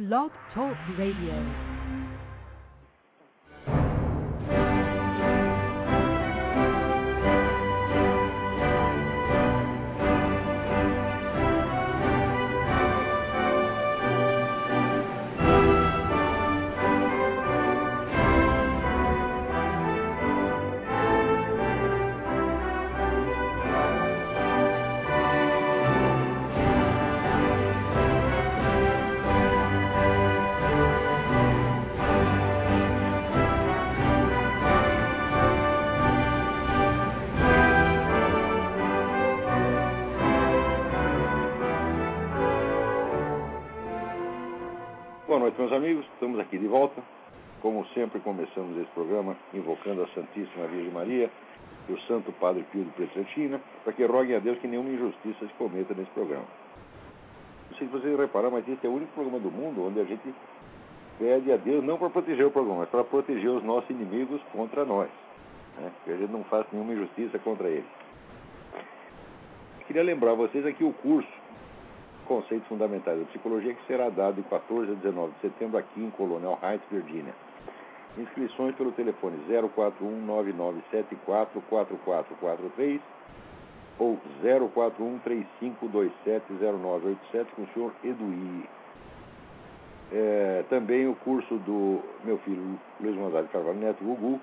Blog Talk Radio. Boa noite, meus amigos. Estamos aqui de volta. Como sempre, começamos esse programa invocando a Santíssima Virgem Maria e o Santo Padre Pio de Petretina, para que roguem a Deus que nenhuma injustiça se cometa nesse programa. Não sei se vocês repararam, mas esse é o único programa do mundo onde a gente pede a Deus não para proteger o programa, mas para proteger os nossos inimigos contra nós. Né? Que a gente não faça nenhuma injustiça contra eles. Queria lembrar vocês aqui o curso Conceitos Fundamentais da Psicologia, que será dado de 14 a 19 de setembro aqui em Colonial Heights, Virgínia. Inscrições pelo telefone 041-9974-4443 ou 041-3527-0987 com o senhor Eduí. É, também o curso do meu filho Luiz Gonzalo Carvalho Neto, Gugu,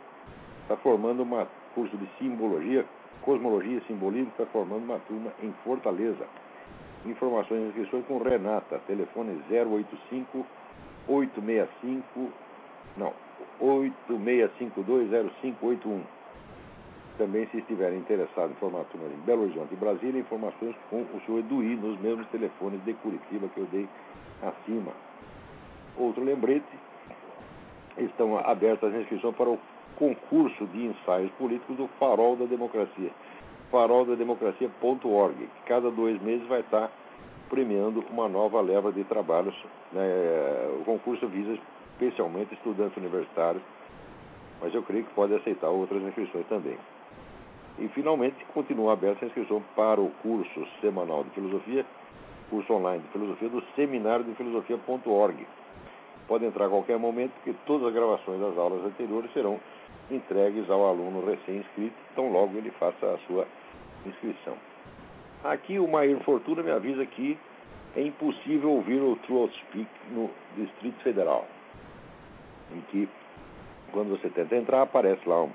está formando um curso de simbologia, cosmologia e simbolismo, está formando uma turma em Fortaleza. Informações e inscrições com Renata, telefone 085 865 não, 86520581. Também se estiverem interessados em formatura em Belo Horizonte e Brasília, informações com o senhor Eduí nos mesmos telefones de Curitiba que eu dei acima. Outro lembrete, estão abertas as inscrições para o concurso de ensaios políticos do Farol da Democracia faroldademocracia.org, que cada dois meses vai estar premiando uma nova leva de trabalhos. Né? O concurso visa especialmente estudantes universitários, mas eu creio que pode aceitar outras inscrições também. E, finalmente, continua aberta a inscrição para o curso semanal de filosofia, curso online de filosofia do seminário de filosofia.org. Pode entrar a qualquer momento, porque todas as gravações das aulas anteriores serão entregues ao aluno recém-inscrito, tão logo ele faça a sua inscrição. Aqui o Maír Fortuna me avisa que é impossível ouvir o Truth Speak no Distrito Federal, em que, quando você tenta entrar, aparece lá um,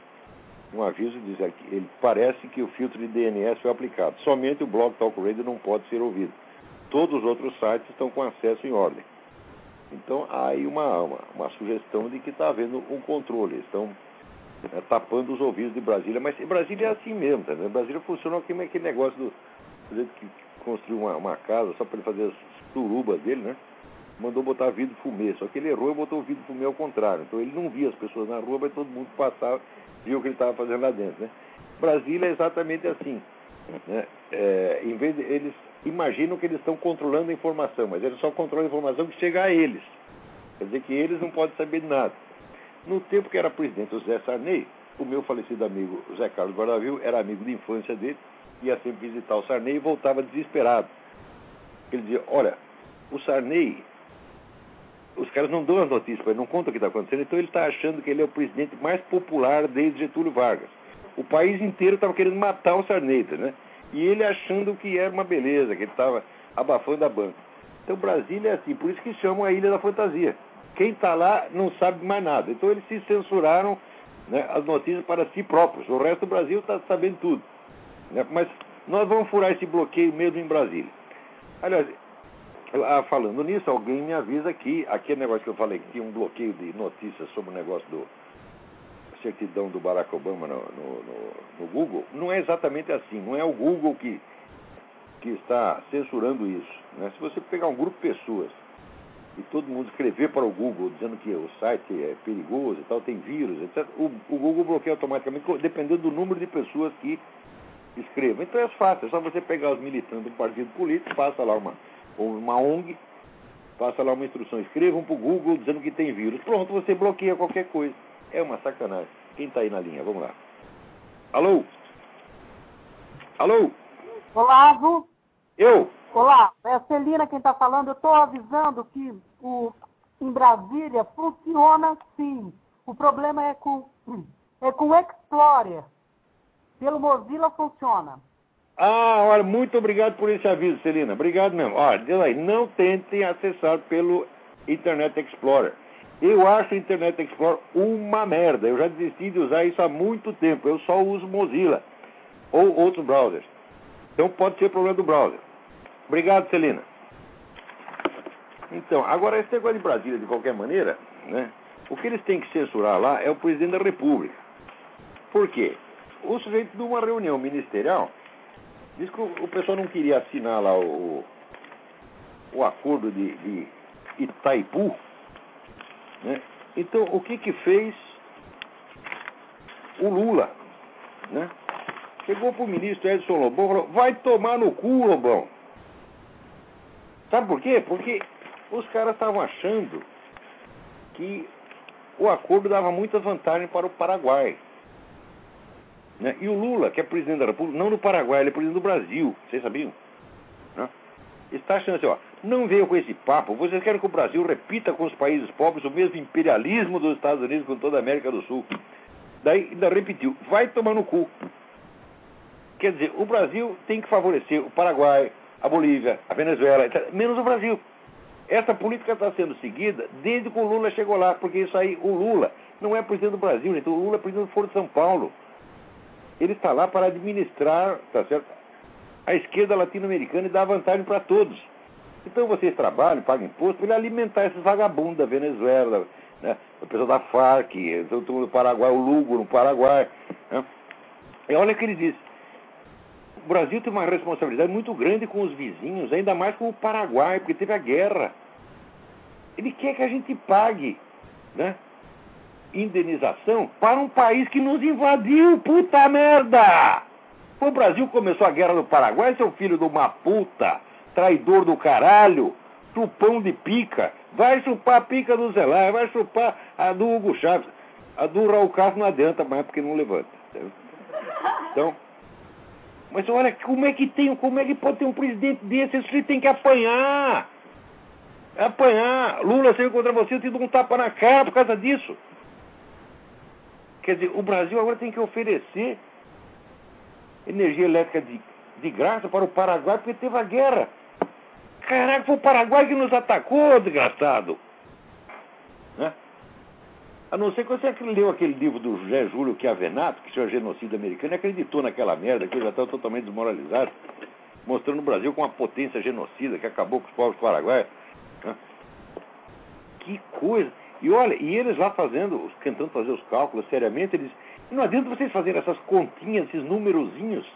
um aviso dizendo que ele parece que o filtro de DNS foi aplicado. Somente o Blog Talk Radio não pode ser ouvido. Todos os outros sites estão com acesso em ordem. Então há aí uma, uma, uma sugestão de que está havendo um controle. Estão é, tapando os ouvidos de Brasília. Mas Brasília é assim mesmo, tá, né? Brasília funciona como aquele negócio do sujeito que construiu uma, uma, casa só para ele fazer as turubas dele, né? Mandou botar vidro fumê, só que ele errou e botou vidro fumê ao contrário. Então ele não via as pessoas na rua, mas todo mundo passava viu o que ele estava fazendo lá dentro, né? Brasília é exatamente assim. Né? É, em vez de, eles imaginam que eles estão controlando a informação, mas eles só controlam a informação que chega a eles. Quer dizer que eles não podem saber de nada. No tempo que era presidente o Zé Sarney, o meu falecido amigo Zé Carlos Guardavil era amigo de infância dele, ia sempre visitar o Sarney e voltava desesperado. Ele dizia, olha, o Sarney, os caras não dão as notícias, ele não contam o que está acontecendo, então ele está achando que ele é o presidente mais popular desde Getúlio Vargas. O país inteiro estava querendo matar o Sarney, né? E ele achando que era uma beleza, que ele estava abafando a banca. Então Brasília é assim, por isso que chamam a Ilha da Fantasia quem está lá não sabe mais nada. Então eles se censuraram né, as notícias para si próprios. O resto do Brasil está sabendo tudo. Né? Mas nós vamos furar esse bloqueio mesmo em Brasília. Aliás, ah, falando nisso, alguém me avisa que aquele negócio que eu falei que tinha um bloqueio de notícias sobre o negócio do certidão do Barack Obama no, no, no, no Google, não é exatamente assim. Não é o Google que, que está censurando isso. Né? Se você pegar um grupo de pessoas e todo mundo escrever para o Google dizendo que o site é perigoso e tal, tem vírus, etc., o, o Google bloqueia automaticamente, dependendo do número de pessoas que escrevam. Então é fácil, é só você pegar os militantes do partido político, passa lá uma, uma ONG, passa lá uma instrução, escrevam para o Google dizendo que tem vírus. Pronto, você bloqueia qualquer coisa. É uma sacanagem. Quem está aí na linha? Vamos lá. Alô? Alô? Olavo? Eu? Olá, é a Celina quem está falando. Eu estou avisando que o em Brasília funciona sim. O problema é com, é com o Explorer. Pelo Mozilla funciona. Ah, olha, muito obrigado por esse aviso, Celina. Obrigado mesmo. Olha, diz aí, não tentem acessar pelo Internet Explorer. Eu acho o Internet Explorer uma merda. Eu já desisti de usar isso há muito tempo. Eu só uso Mozilla ou outros browsers. Então pode ser problema do browser. Obrigado, Celina. Então, agora esse negócio de Brasília, de qualquer maneira, né? O que eles têm que censurar lá é o presidente da República. Por quê? O sujeito de uma reunião ministerial diz que o pessoal não queria assinar lá o, o acordo de, de Itaipu, né? Então, o que que fez o Lula? Né? Chegou para o ministro Edson Lobão e falou, vai tomar no cu, Lobão. Sabe por quê? Porque os caras estavam achando que o acordo dava muitas vantagens para o Paraguai. Né? E o Lula, que é presidente da República, não do Paraguai, ele é presidente do Brasil. Vocês sabiam? Né? Está achando assim, ó, não veio com esse papo. Vocês querem que o Brasil repita com os países pobres o mesmo imperialismo dos Estados Unidos com toda a América do Sul. Daí ainda repetiu, vai tomar no cu. Quer dizer, o Brasil tem que favorecer o Paraguai, a Bolívia, a Venezuela, menos o Brasil. Essa política está sendo seguida desde que o Lula chegou lá, porque isso aí, o Lula não é presidente do Brasil, gente, o Lula é presidente do Foro de São Paulo. Ele está lá para administrar, tá certo? A esquerda latino-americana e dar vantagem para todos. Então vocês trabalham, pagam imposto para ele alimentar esses vagabundos da Venezuela, né? o pessoal da Farc, todo mundo do Paraguai, o Lugo no Paraguai. Né? E olha o que ele disse. O Brasil tem uma responsabilidade muito grande com os vizinhos, ainda mais com o Paraguai, porque teve a guerra. Ele quer que a gente pague né, indenização para um país que nos invadiu, puta merda! O Brasil começou a guerra no Paraguai, seu filho de uma puta, traidor do caralho, chupão de pica. Vai chupar a pica do Zelay, vai chupar a do Hugo Chaves. A do Raul Castro não adianta mais porque não levanta. Então, mas olha, como é que tem, como é que pode ter um presidente desse? Esse tem que apanhar. Apanhar. Lula saiu contra você, eu te dou um tapa na cara por causa disso. Quer dizer, o Brasil agora tem que oferecer energia elétrica de, de graça para o Paraguai porque teve a guerra. Caraca, foi o Paraguai que nos atacou, desgraçado. A não ser que você leu aquele livro do José Júlio Chiavenato, que é o genocídio americano, e acreditou naquela merda, que eu já estava totalmente desmoralizado, mostrando o Brasil como uma potência genocida que acabou com os povos paraguaios. Né? Que coisa! E olha, e eles lá fazendo, tentando fazer os cálculos seriamente, eles. Não adianta vocês fazerem essas continhas, esses númerozinhos.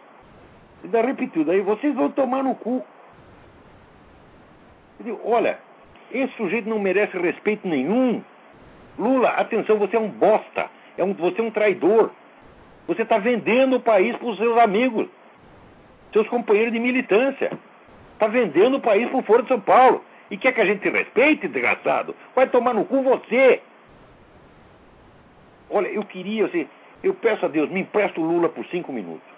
E daí repetiu, daí vocês vão tomar no cu. Digo, olha, esse sujeito não merece respeito nenhum. Lula, atenção, você é um bosta. É um, você é um traidor. Você está vendendo o país para os seus amigos, seus companheiros de militância. Está vendendo o país para o Foro de São Paulo. E quer que a gente te respeite, desgraçado? Vai tomar no cu você. Olha, eu queria, assim, eu peço a Deus, me empresta o Lula por cinco minutos.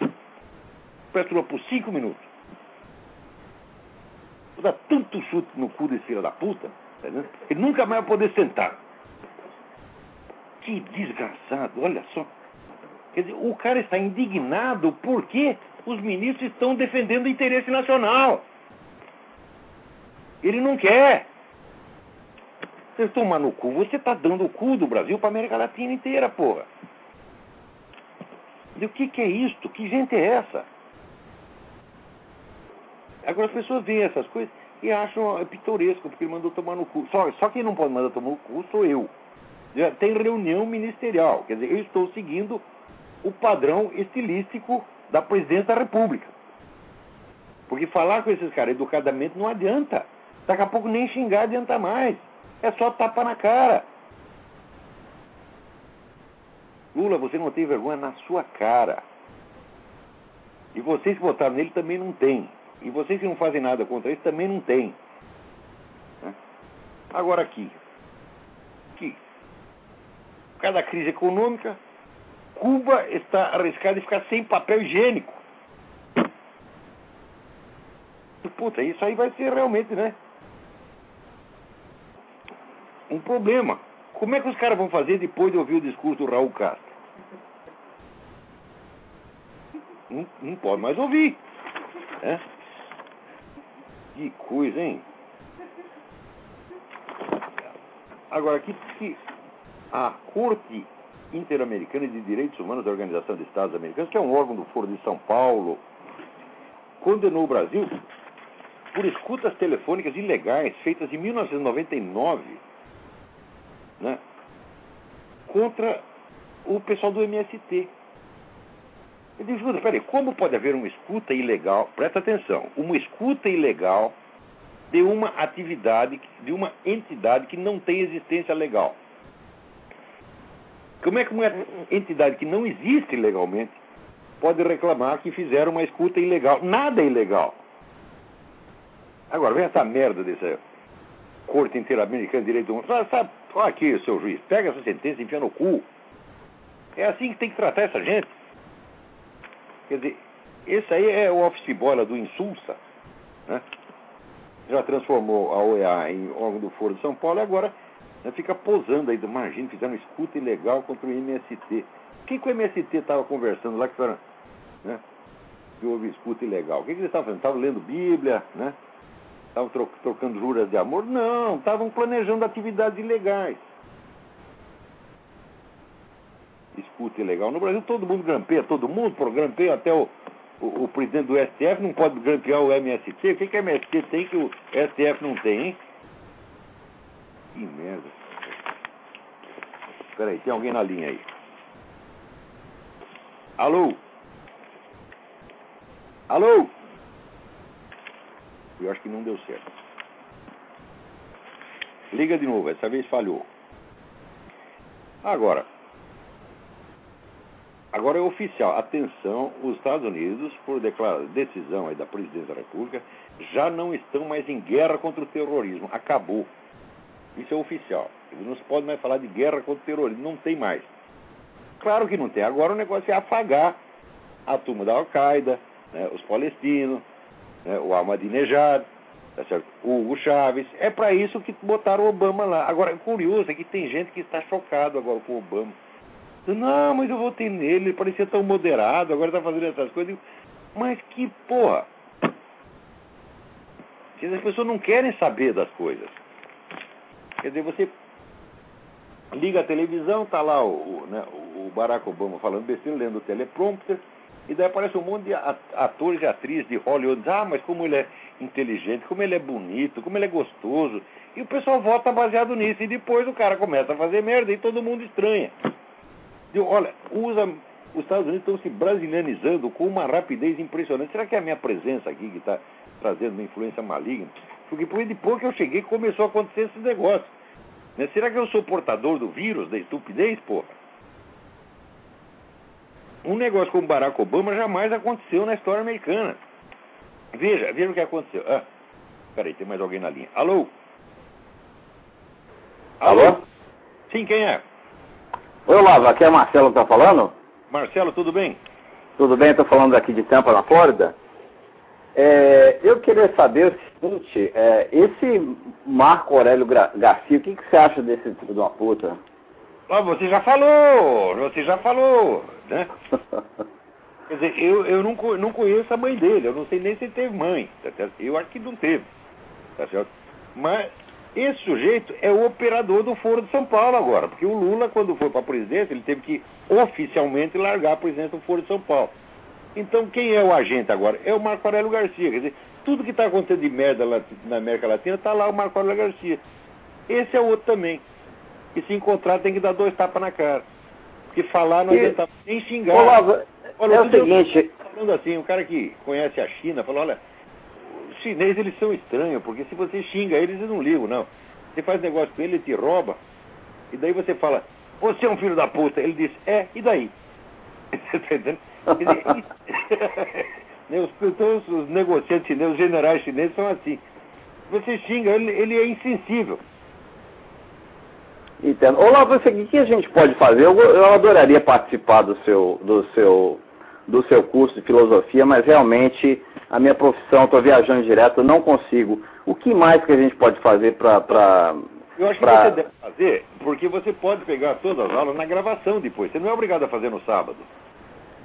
Empresta o Lula por cinco minutos. Vou dar tanto chute no cu desse filho da puta, tá ele nunca mais vai poder sentar. Que desgraçado, olha só. Quer dizer, o cara está indignado porque os ministros estão defendendo o interesse nacional. Ele não quer. Vocês tomam no cu, você está dando o cu do Brasil para a América Latina inteira, porra. E o que, que é isto? Que gente é essa? Agora as pessoas veem essas coisas e acham pitoresco, porque ele mandou tomar no cu. Só, só quem não pode mandar tomar no cu sou eu tem reunião ministerial. Quer dizer, eu estou seguindo o padrão estilístico da presidência da República. Porque falar com esses caras educadamente não adianta. Daqui a pouco nem xingar adianta mais. É só tapa na cara. Lula, você não tem vergonha na sua cara. E vocês que votaram nele também não tem. E vocês que não fazem nada contra ele também não tem. Né? Agora. Aqui por causa da crise econômica, Cuba está arriscada de ficar sem papel higiênico. Puta, isso aí vai ser realmente, né? um problema. Como é que os caras vão fazer depois de ouvir o discurso do Raul Castro? Não, não pode mais ouvir. Né? Que coisa, hein? Agora, que, que a Corte Interamericana de Direitos Humanos da Organização de Estados Americanos, que é um órgão do Foro de São Paulo, condenou o Brasil por escutas telefônicas ilegais feitas em 1999 né, contra o pessoal do MST. Digo, escuta, peraí, como pode haver uma escuta ilegal? Presta atenção, uma escuta ilegal de uma atividade, de uma entidade que não tem existência legal. Como é que uma entidade que não existe legalmente pode reclamar que fizeram uma escuta ilegal? Nada é ilegal. Agora, vem essa merda dessa Corte Interamericana de Direito Humano. Sabe, sabe, olha aqui, seu juiz, pega essa sentença e enfia no cu. É assim que tem que tratar essa gente. Quer dizer, esse aí é o office boy do Insulsa, né? Já transformou a OEA em órgão do Foro de São Paulo e agora fica posando aí. Imagina, fizeram escuta ilegal contra o MST. Quem que o MST estava conversando lá que era, né? Que houve escuta ilegal? O que, que eles estavam fazendo? Estavam lendo Bíblia, né? Estavam tro trocando juras de amor? Não, estavam planejando atividades ilegais. Escuta ilegal. No Brasil todo mundo grampeia, todo mundo, por grampeia até o, o, o, presidente do STF não pode grampear o MST. O que, que o MST tem que o STF não tem, hein? Que merda. Peraí, tem alguém na linha aí. Alô? Alô? Eu acho que não deu certo. Liga de novo, essa vez falhou. Agora, agora é oficial. Atenção, os Estados Unidos, por declara decisão da presidência da República, já não estão mais em guerra contra o terrorismo. Acabou. Isso é oficial. Não se pode mais falar de guerra contra o terrorismo. Não tem mais. Claro que não tem. Agora o negócio é afagar a turma da Al-Qaeda, né, os palestinos, né, o Ahmadinejad, tá certo? o Hugo Chaves. É para isso que botaram o Obama lá. Agora, o curioso é que tem gente que está chocado agora com o Obama. Não, mas eu votei nele, ele parecia tão moderado, agora está fazendo essas coisas. Mas que porra! As pessoas não querem saber das coisas. Quer dizer, você liga a televisão, tá lá o, o, né, o Barack Obama falando besteira, lendo o teleprompter, e daí aparece um monte de atores e atrizes de Hollywood. Ah, mas como ele é inteligente, como ele é bonito, como ele é gostoso. E o pessoal vota baseado nisso. E depois o cara começa a fazer merda e todo mundo estranha. E, olha, usa, os Estados Unidos estão se brasilianizando com uma rapidez impressionante. Será que é a minha presença aqui que está trazendo uma influência maligna? Porque depois que eu cheguei começou a acontecer esse negócio. Né? Será que eu sou portador do vírus, da estupidez, porra? Um negócio como Barack Obama jamais aconteceu na história americana. Veja, veja o que aconteceu. Ah, peraí, tem mais alguém na linha. Alô? Alô? Alô? Sim, quem é? Oi, Olavo, aqui é Marcelo que tá falando? Marcelo, tudo bem? Tudo bem, estou falando aqui de Tampa, na Flórida. É, eu queria saber o seguinte, é, esse Marco Aurélio Garcia, o que, que você acha desse tipo de uma puta? Ah, você já falou, você já falou, né? Quer dizer, eu, eu não, não conheço a mãe dele, eu não sei nem se ele teve mãe, tá? Eu acho que não teve, tá certo? Mas esse sujeito é o operador do Foro de São Paulo agora, porque o Lula, quando foi para a presidência, ele teve que oficialmente largar a presidência do Foro de São Paulo. Então, quem é o agente agora? É o Marco Aurélio Garcia. Quer dizer, tudo que está acontecendo de merda na América Latina está lá o Marco Aurélio Garcia. Esse é outro também. E se encontrar tem que dar dois tapas na cara. Porque falar não adianta nem xingar. Olá, olha, é o seguinte. Falando assim, um cara que conhece a China falou, olha, os chineses eles são estranhos, porque se você xinga eles, eles não ligam, não. Você faz negócio com ele, ele te rouba, e daí você fala, você é um filho da puta. Ele diz, é, e daí? Você tá entendendo? os, os, os negociantes chineses, os generais chineses são assim. Você xinga, ele, ele é insensível. Entendo. Olá, você, o que a gente pode fazer? Eu, eu adoraria participar do seu, do, seu, do seu curso de filosofia, mas realmente a minha profissão, estou viajando direto, eu não consigo. O que mais que a gente pode fazer para Eu acho que pra... você deve fazer, porque você pode pegar todas as aulas na gravação depois. Você não é obrigado a fazer no sábado.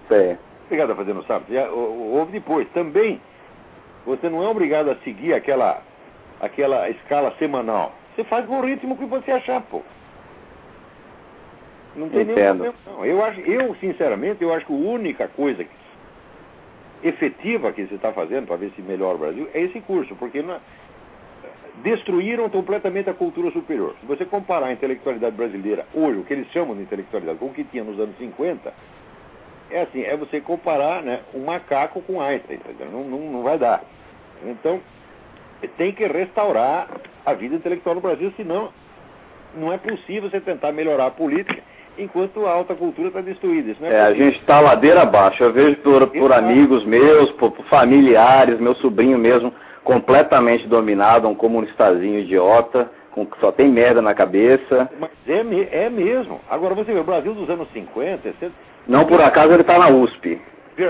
Sim. Obrigado a fazer no sábado. Já, houve depois. Também, você não é obrigado a seguir aquela, aquela escala semanal. Você faz no ritmo que você achar, pô. Não tem Entendo. nenhum problema, não. Eu, acho, eu, sinceramente, eu acho que a única coisa efetiva que você está fazendo para ver se melhora o Brasil é esse curso, porque não, destruíram completamente a cultura superior. Se você comparar a intelectualidade brasileira hoje, o que eles chamam de intelectualidade, com o que tinha nos anos 50, é assim, é você comparar né, um macaco com Einstein, não, não, não vai dar. Então, tem que restaurar a vida intelectual no Brasil, senão não é possível você tentar melhorar a política enquanto a alta cultura está destruída. é, é a gente está ladeira abaixo. Eu vejo por, por amigos meus, por, por, familiares, meu sobrinho mesmo, completamente dominado, um comunistazinho idiota, com, só tem merda na cabeça. Mas é, é mesmo. Agora você vê, o Brasil dos anos 50, 60, Não por acaso ele está na USP.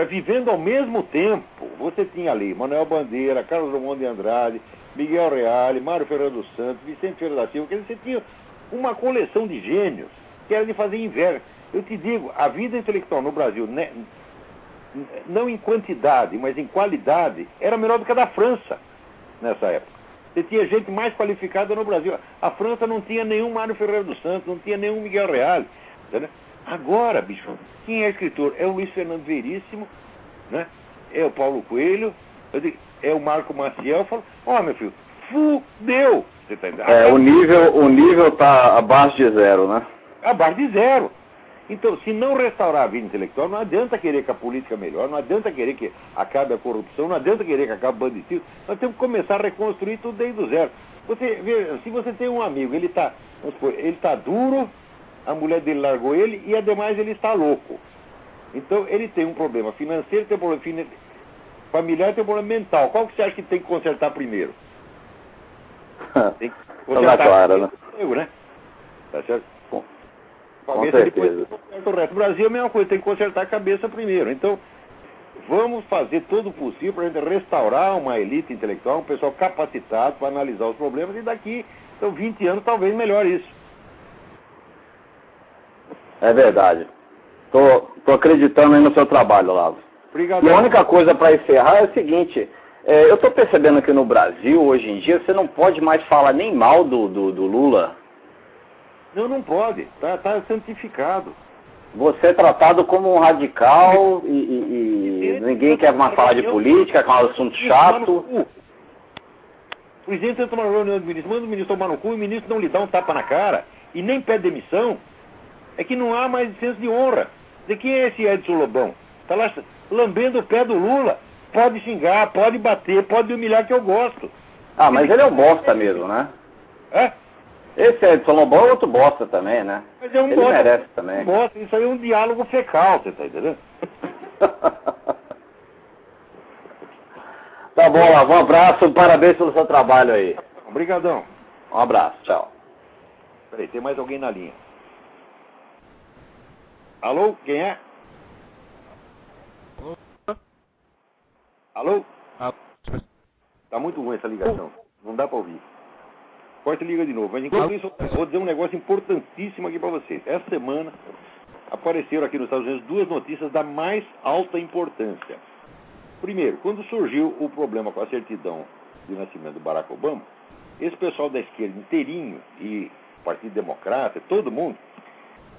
Vivendo ao mesmo tempo, você tinha ali Manuel Bandeira, Carlos Drummond de Andrade, Miguel Reale, Mário dos Santos, Vicente Ferreira da Silva, você tinha uma coleção de gênios que era de fazer inveja. Eu te digo, a vida intelectual no Brasil, né, não em quantidade, mas em qualidade, era melhor do que a da França nessa época. Você tinha gente mais qualificada no Brasil. A França não tinha nenhum Mário Ferreira dos Santos, não tinha nenhum Miguel Reale. Entendeu? Agora, bicho, quem é escritor? É o Luiz Fernando Veríssimo, né? é o Paulo Coelho, é o Marco Maciel. Falo, ó, oh, meu filho, fudeu! Você tá é, o nível o nível tá abaixo de zero, né? abaixo de zero. Então, se não restaurar a vida intelectual, não adianta querer que a política melhore, não adianta querer que acabe a corrupção, não adianta querer que acabe o banditismo. Nós temos que começar a reconstruir tudo desde o zero. Você, se você tem um amigo, ele está ele está duro, a mulher dele largou ele e, ademais, ele está louco. Então, ele tem um problema financeiro, tem um problema familiar, tem um problema mental. Qual que você acha que tem que consertar primeiro? Tem que consertar tá claro, né? né? Tá certo? Com certeza. o resto. O Brasil é a mesma coisa, tem que consertar a cabeça primeiro. Então, vamos fazer todo o possível para a gente restaurar uma elite intelectual, um pessoal capacitado para analisar os problemas e daqui, então, 20 anos, talvez melhore isso. É verdade. Tô, tô acreditando aí no seu trabalho, Lavo. Obrigado. E a única coisa para encerrar é o seguinte. É, eu estou percebendo que no Brasil, hoje em dia, você não pode mais falar nem mal do, do, do Lula não, não pode. Está tá santificado. Você é tratado como um radical e, e, e ninguém quer mais falar de política, que é um assunto chato. O presidente entra numa reunião do ministro, manda o ministro tomar no cu e o ministro não lhe dá um tapa na cara e nem pede demissão. É que não há mais senso de honra. De quem é esse Edson Lobão? Está lá lambendo o pé do Lula. Pode xingar, pode bater, pode humilhar que eu gosto. Ah, mas ele é um bosta mesmo, né? É? Esse Edson Lobão é outro bosta também, né? Mas é um Ele bosta, merece também. Bosta, isso aí é um diálogo fecal, você tá entendendo? tá bom, um abraço, parabéns pelo seu trabalho aí. Obrigadão. Um abraço, tchau. Peraí, tem mais alguém na linha. Alô, quem é? Alô? Tá muito ruim essa ligação. Não dá para ouvir. Corta e liga de novo. Mas enquanto isso, eu vou dizer um negócio importantíssimo aqui para vocês. Essa semana apareceram aqui nos Estados Unidos duas notícias da mais alta importância. Primeiro, quando surgiu o problema com a certidão de nascimento do Barack Obama, esse pessoal da esquerda inteirinho e Partido Democrata, todo mundo,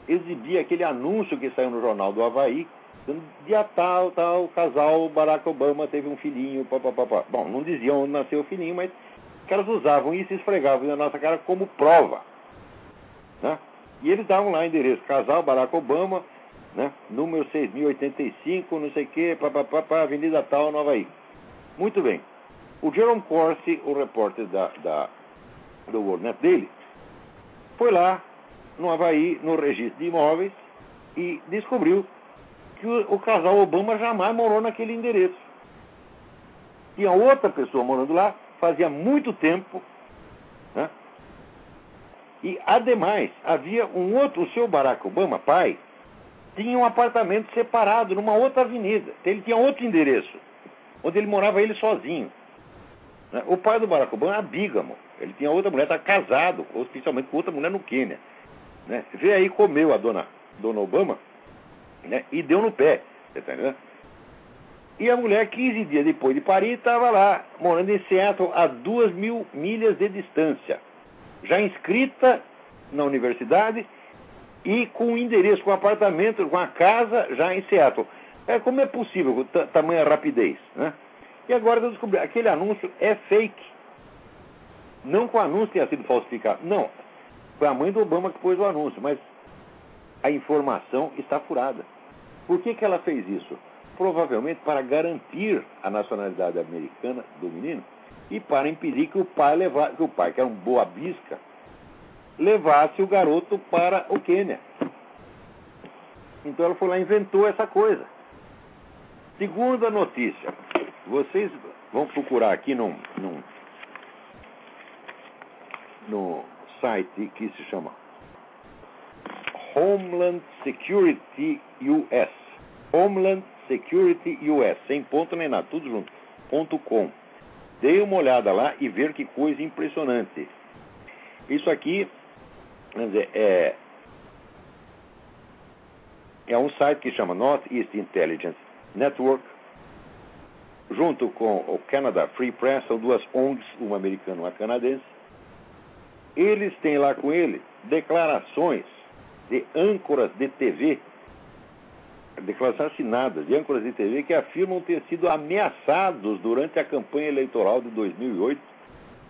exibia aquele anúncio que saiu no jornal do Havaí, dizendo dia tal, tal, casal Barack Obama teve um filhinho, papapá. Bom, não diziam onde nasceu o filhinho, mas os caras usavam isso e esfregavam na nossa cara como prova. Né? E eles davam lá endereço, casal Barack Obama, né? número 6085, não sei o quê, papapá, Avenida Tal, Nova Havaí. Muito bem. O Jerome Corsi, o repórter da, da, do WorldNet dele, foi lá no Havaí, no registro de imóveis, e descobriu que o, o casal Obama jamais morou naquele endereço. Tinha outra pessoa morando lá, fazia muito tempo. Né? E, ademais, havia um outro, o seu Barack Obama, pai, tinha um apartamento separado numa outra avenida. Ele tinha outro endereço, onde ele morava ele sozinho. Né? O pai do Barack Obama era bígamo. Ele tinha outra mulher, estava casado, oficialmente com outra mulher no Quênia. Né? Veio aí, comeu a dona, dona Obama né? e deu no pé. Tá? E a mulher, 15 dias depois de parir, estava lá, morando em Seattle, a duas mil milhas de distância. Já inscrita na universidade e com endereço, com apartamento, com a casa já em Seattle. É, como é possível com tamanha rapidez? Né? E agora eu descobri, aquele anúncio é fake. Não que o anúncio tenha sido falsificado. Não. Foi a mãe do Obama que pôs o anúncio, mas a informação está furada. Por que, que ela fez isso? Provavelmente para garantir a nacionalidade americana do menino e para impedir que o pai levasse, que o pai, que era um boa bisca, levasse o garoto para o Quênia. Então ela foi lá e inventou essa coisa. Segunda notícia. Vocês vão procurar aqui num, num, no site que se chama Homeland Security US. Homeland Security US, sem ponto nem nada, tudo junto. Ponto .com. Dê uma olhada lá e ver que coisa impressionante. Isso aqui dizer, é, é um site que chama Northeast Intelligence Network, junto com o Canada Free Press, são duas ONGs, uma americana e uma canadense. Eles têm lá com ele declarações de âncoras de TV, declarações assinadas de âncoras de TV que afirmam ter sido ameaçados durante a campanha eleitoral de 2008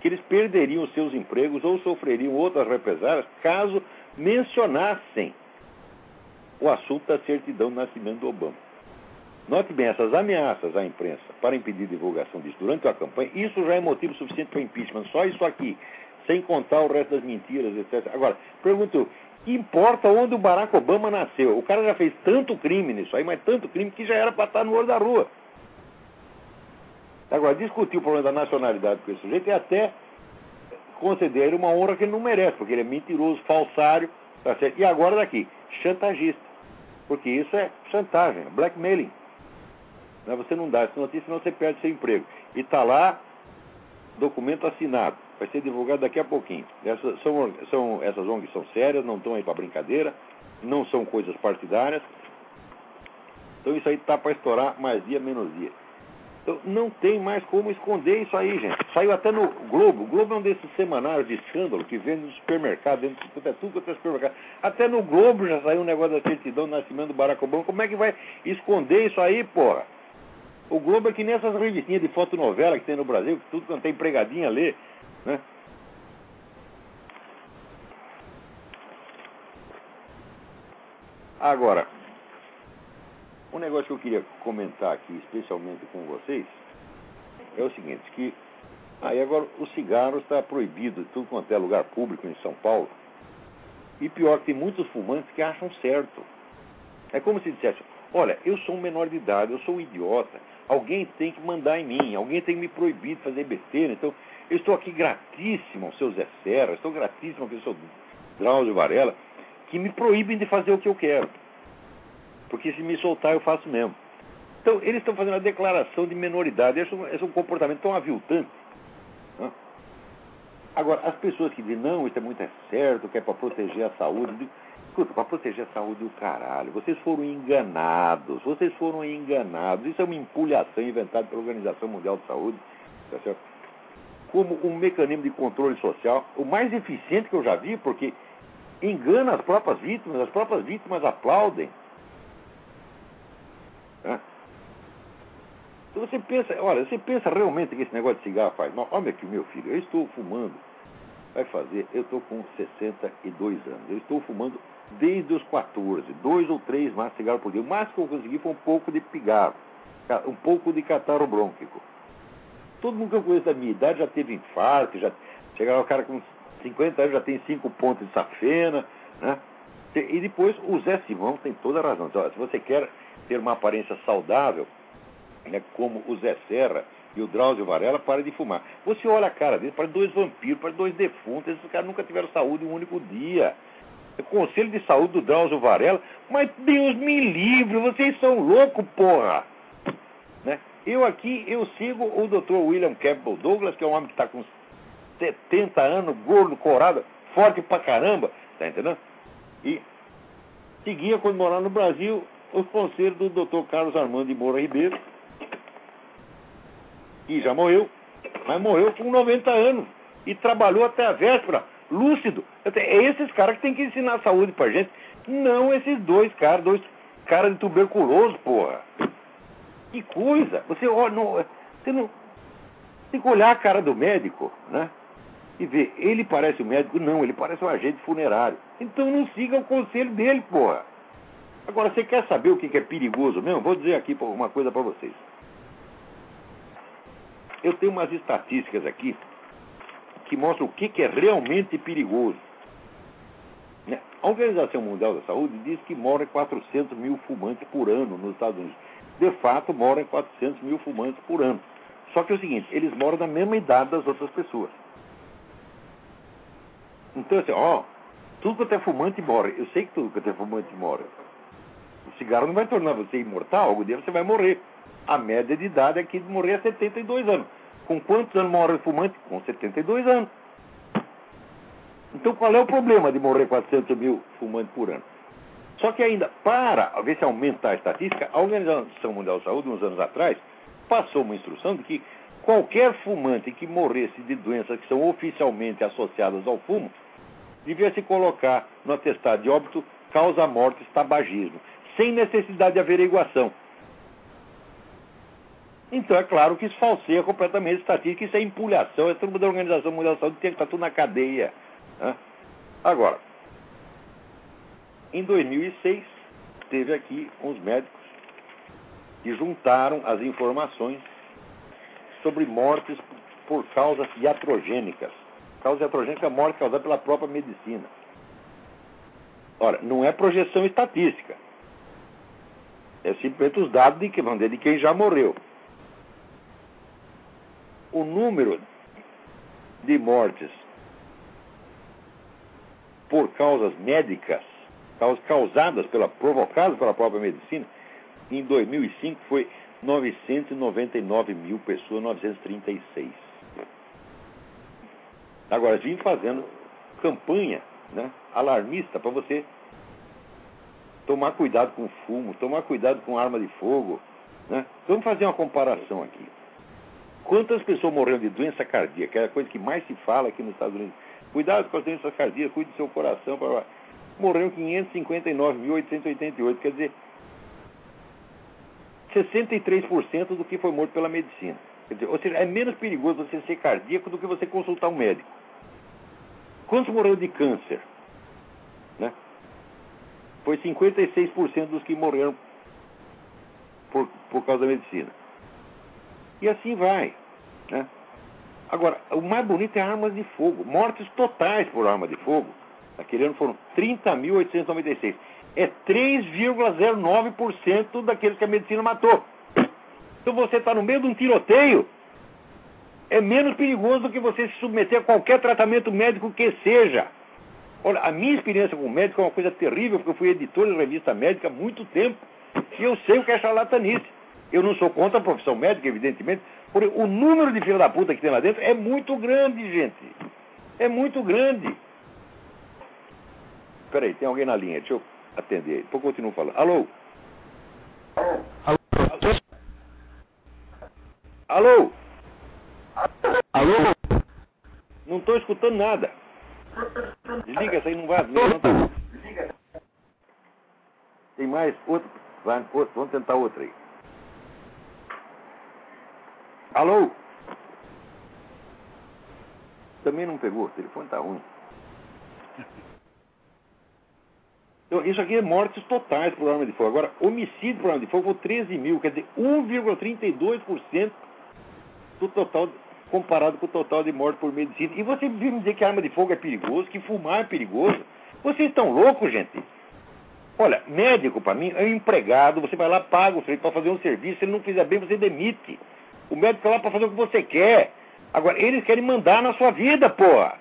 que eles perderiam seus empregos ou sofreriam outras represálias caso mencionassem o assunto da certidão de nascimento do Obama. Note bem, essas ameaças à imprensa para impedir divulgação disso durante a campanha, isso já é motivo suficiente para impeachment. Só isso aqui, sem contar o resto das mentiras, etc. Agora, pergunto, importa onde o Barack Obama nasceu? O cara já fez tanto crime nisso aí, mas tanto crime que já era para estar no olho da rua. Agora, discutir o problema da nacionalidade com esse sujeito é até conceder ele uma honra que ele não merece, porque ele é mentiroso, falsário, tá certo? E agora daqui, chantagista. Porque isso é chantagem, blackmailing. Né? Você não dá essa notícia, senão você perde seu emprego. E está lá, documento assinado. Vai ser divulgado daqui a pouquinho. Essas, são, são, essas ONGs são sérias, não estão aí para brincadeira, não são coisas partidárias. Então isso aí está para estourar mais dia, menos dia. Então, não tem mais como esconder isso aí, gente. Saiu até no Globo. O Globo é um desses semanários de escândalo que vende no supermercado, dentro de tudo quanto é supermercado. Até no Globo já saiu um negócio da certidão do nascimento do Barack Obama. Como é que vai esconder isso aí, porra? O Globo é que nem essas revistinhas de fotonovela que tem no Brasil, que tudo quanto tem pregadinha lê, né? Agora, um negócio que eu queria comentar aqui, especialmente com vocês, é o seguinte, que aí agora o cigarro está proibido em tudo quanto é lugar público em São Paulo. E pior, tem muitos fumantes que acham certo. É como se dissesse, olha, eu sou um menor de idade, eu sou um idiota, alguém tem que mandar em mim, alguém tem que me proibir de fazer besteira, então eu estou aqui gratíssimo ao seu Zé Serra, estou gratíssimo ao seu Drauzio Varela, que me proíbem de fazer o que eu quero porque se me soltar eu faço mesmo. Então, eles estão fazendo a declaração de menoridade. Esse, esse é um comportamento tão aviltante. Né? Agora, as pessoas que dizem, não, isso é muito é certo, que é para proteger a saúde. Escuta, para proteger a saúde do caralho. Vocês foram enganados. Vocês foram enganados. Isso é uma empulhação inventada pela Organização Mundial de Saúde. Tá certo? Como um mecanismo de controle social, o mais eficiente que eu já vi, porque engana as próprias vítimas, as próprias vítimas aplaudem. Então você pensa, olha, você pensa realmente que esse negócio de cigarro faz mal? Olha aqui, meu filho, eu estou fumando, vai fazer, eu estou com 62 anos, eu estou fumando desde os 14, dois ou três maços de cigarro por dia. O máximo que eu consegui foi um pouco de pigarro, um pouco de catarro brônquico. Todo mundo que eu conheço da minha idade já teve infarto, já chegava o cara com 50 anos, já tem cinco pontos de safena, né? E depois o Zé Simão tem toda a razão. Então, se você quer ter uma aparência saudável, né, como o Zé Serra e o Drauzio Varela, para de fumar. Você olha a cara deles, para dois vampiros, para dois defuntos, esses caras nunca tiveram saúde um único dia. O Conselho de Saúde do Drauzio Varela, mas Deus me livre, vocês são loucos, porra! Eu aqui, eu sigo o Dr. William Campbell Douglas, que é um homem que está com 70 anos, gordo, corado, forte pra caramba, tá entendendo? E seguia, quando morava no Brasil, os conselhos do Dr. Carlos Armando de Moura Ribeiro, que já morreu, mas morreu com 90 anos e trabalhou até a véspera, lúcido. É esses caras que tem que ensinar saúde pra gente, não esses dois caras, dois caras de tuberculoso, porra. Que coisa! Você, ó, não, você não. Tem que olhar a cara do médico, né? E ver, ele parece o médico? Não, ele parece um agente funerário. Então não siga o conselho dele, porra. Agora, você quer saber o que é perigoso mesmo? Vou dizer aqui uma coisa para vocês. Eu tenho umas estatísticas aqui que mostram o que é realmente perigoso. Né? A Organização Mundial da Saúde diz que moram 400 mil fumantes por ano nos Estados Unidos. De fato, moram 400 mil fumantes por ano. Só que é o seguinte, eles moram na mesma idade das outras pessoas. Então, assim, ó, tudo que é fumante morre. Eu sei que tudo que é fumante morre. O cigarro não vai tornar você imortal, algum dia você vai morrer. A média de idade aqui de morrer é 72 anos. Com quantos anos morre o fumante? Com 72 anos. Então qual é o problema de morrer 400 mil fumantes por ano? Só que ainda, para ver se aumentar a estatística, a Organização Mundial de Saúde, uns anos atrás, passou uma instrução de que qualquer fumante que morresse de doenças que são oficialmente associadas ao fumo, devia se colocar no atestado de óbito causa mortes tabagismo, sem necessidade de averiguação. Então, é claro que isso falseia completamente a estatística, isso é empulhação, é tudo da Organização Mundial da Saúde, tem que estar tudo na cadeia. Né? Agora, em 2006, teve aqui uns médicos que juntaram as informações sobre mortes por causas iatrogênicas. Causa iatrogênica é morte causada pela própria medicina. Ora, não é projeção estatística. É simplesmente os dados de, que, de quem já morreu o número de mortes por causas médicas, causadas pela, provocadas pela própria medicina, em 2005 foi 999 mil pessoas, 936. Agora, vim fazendo campanha né, alarmista para você tomar cuidado com fumo, tomar cuidado com arma de fogo. Né? Vamos fazer uma comparação aqui. Quantas pessoas morreram de doença cardíaca? É a coisa que mais se fala aqui nos Estados Unidos. Cuidado com as doenças cardíacas, cuide do seu coração. Morreram 559.888, quer dizer, 63% do que foi morto pela medicina. Quer dizer, ou seja, é menos perigoso você ser cardíaco do que você consultar um médico. Quantos morreram de câncer? Né? Foi 56% dos que morreram por, por causa da medicina. E assim vai. Né? Agora, o mais bonito é armas de fogo. Mortes totais por arma de fogo. Naquele ano foram 30.896. É 3,09% daqueles que a medicina matou. Então você está no meio de um tiroteio. É menos perigoso do que você se submeter a qualquer tratamento médico que seja. Olha, a minha experiência com médico é uma coisa terrível, porque eu fui editor de revista médica há muito tempo. E eu sei o que é charlatanice. Eu não sou contra a profissão médica, evidentemente, porque o número de filha da puta que tem lá dentro é muito grande, gente. É muito grande. Peraí, tem alguém na linha, deixa eu atender. Depois continuo falando. Alô? Alô? Alô? Alô? Não estou escutando nada. Desliga essa aí, não vai. Não, tá. Tem mais? Outro? Vai, outro. Vamos tentar outra aí. Alô? Também não pegou, o telefone está ruim. Então, isso aqui é mortes totais por arma de fogo. Agora, homicídio por arma de fogo foi 13 mil, quer dizer, 1,32% do total, comparado com o total de mortes por medicina. E você me dizer que arma de fogo é perigoso, que fumar é perigoso. Vocês estão loucos, gente? Olha, médico, para mim, é um empregado, você vai lá, paga o sujeito para fazer um serviço, se ele não fizer bem, você demite. O médico está lá para fazer o que você quer. Agora, eles querem mandar na sua vida, porra.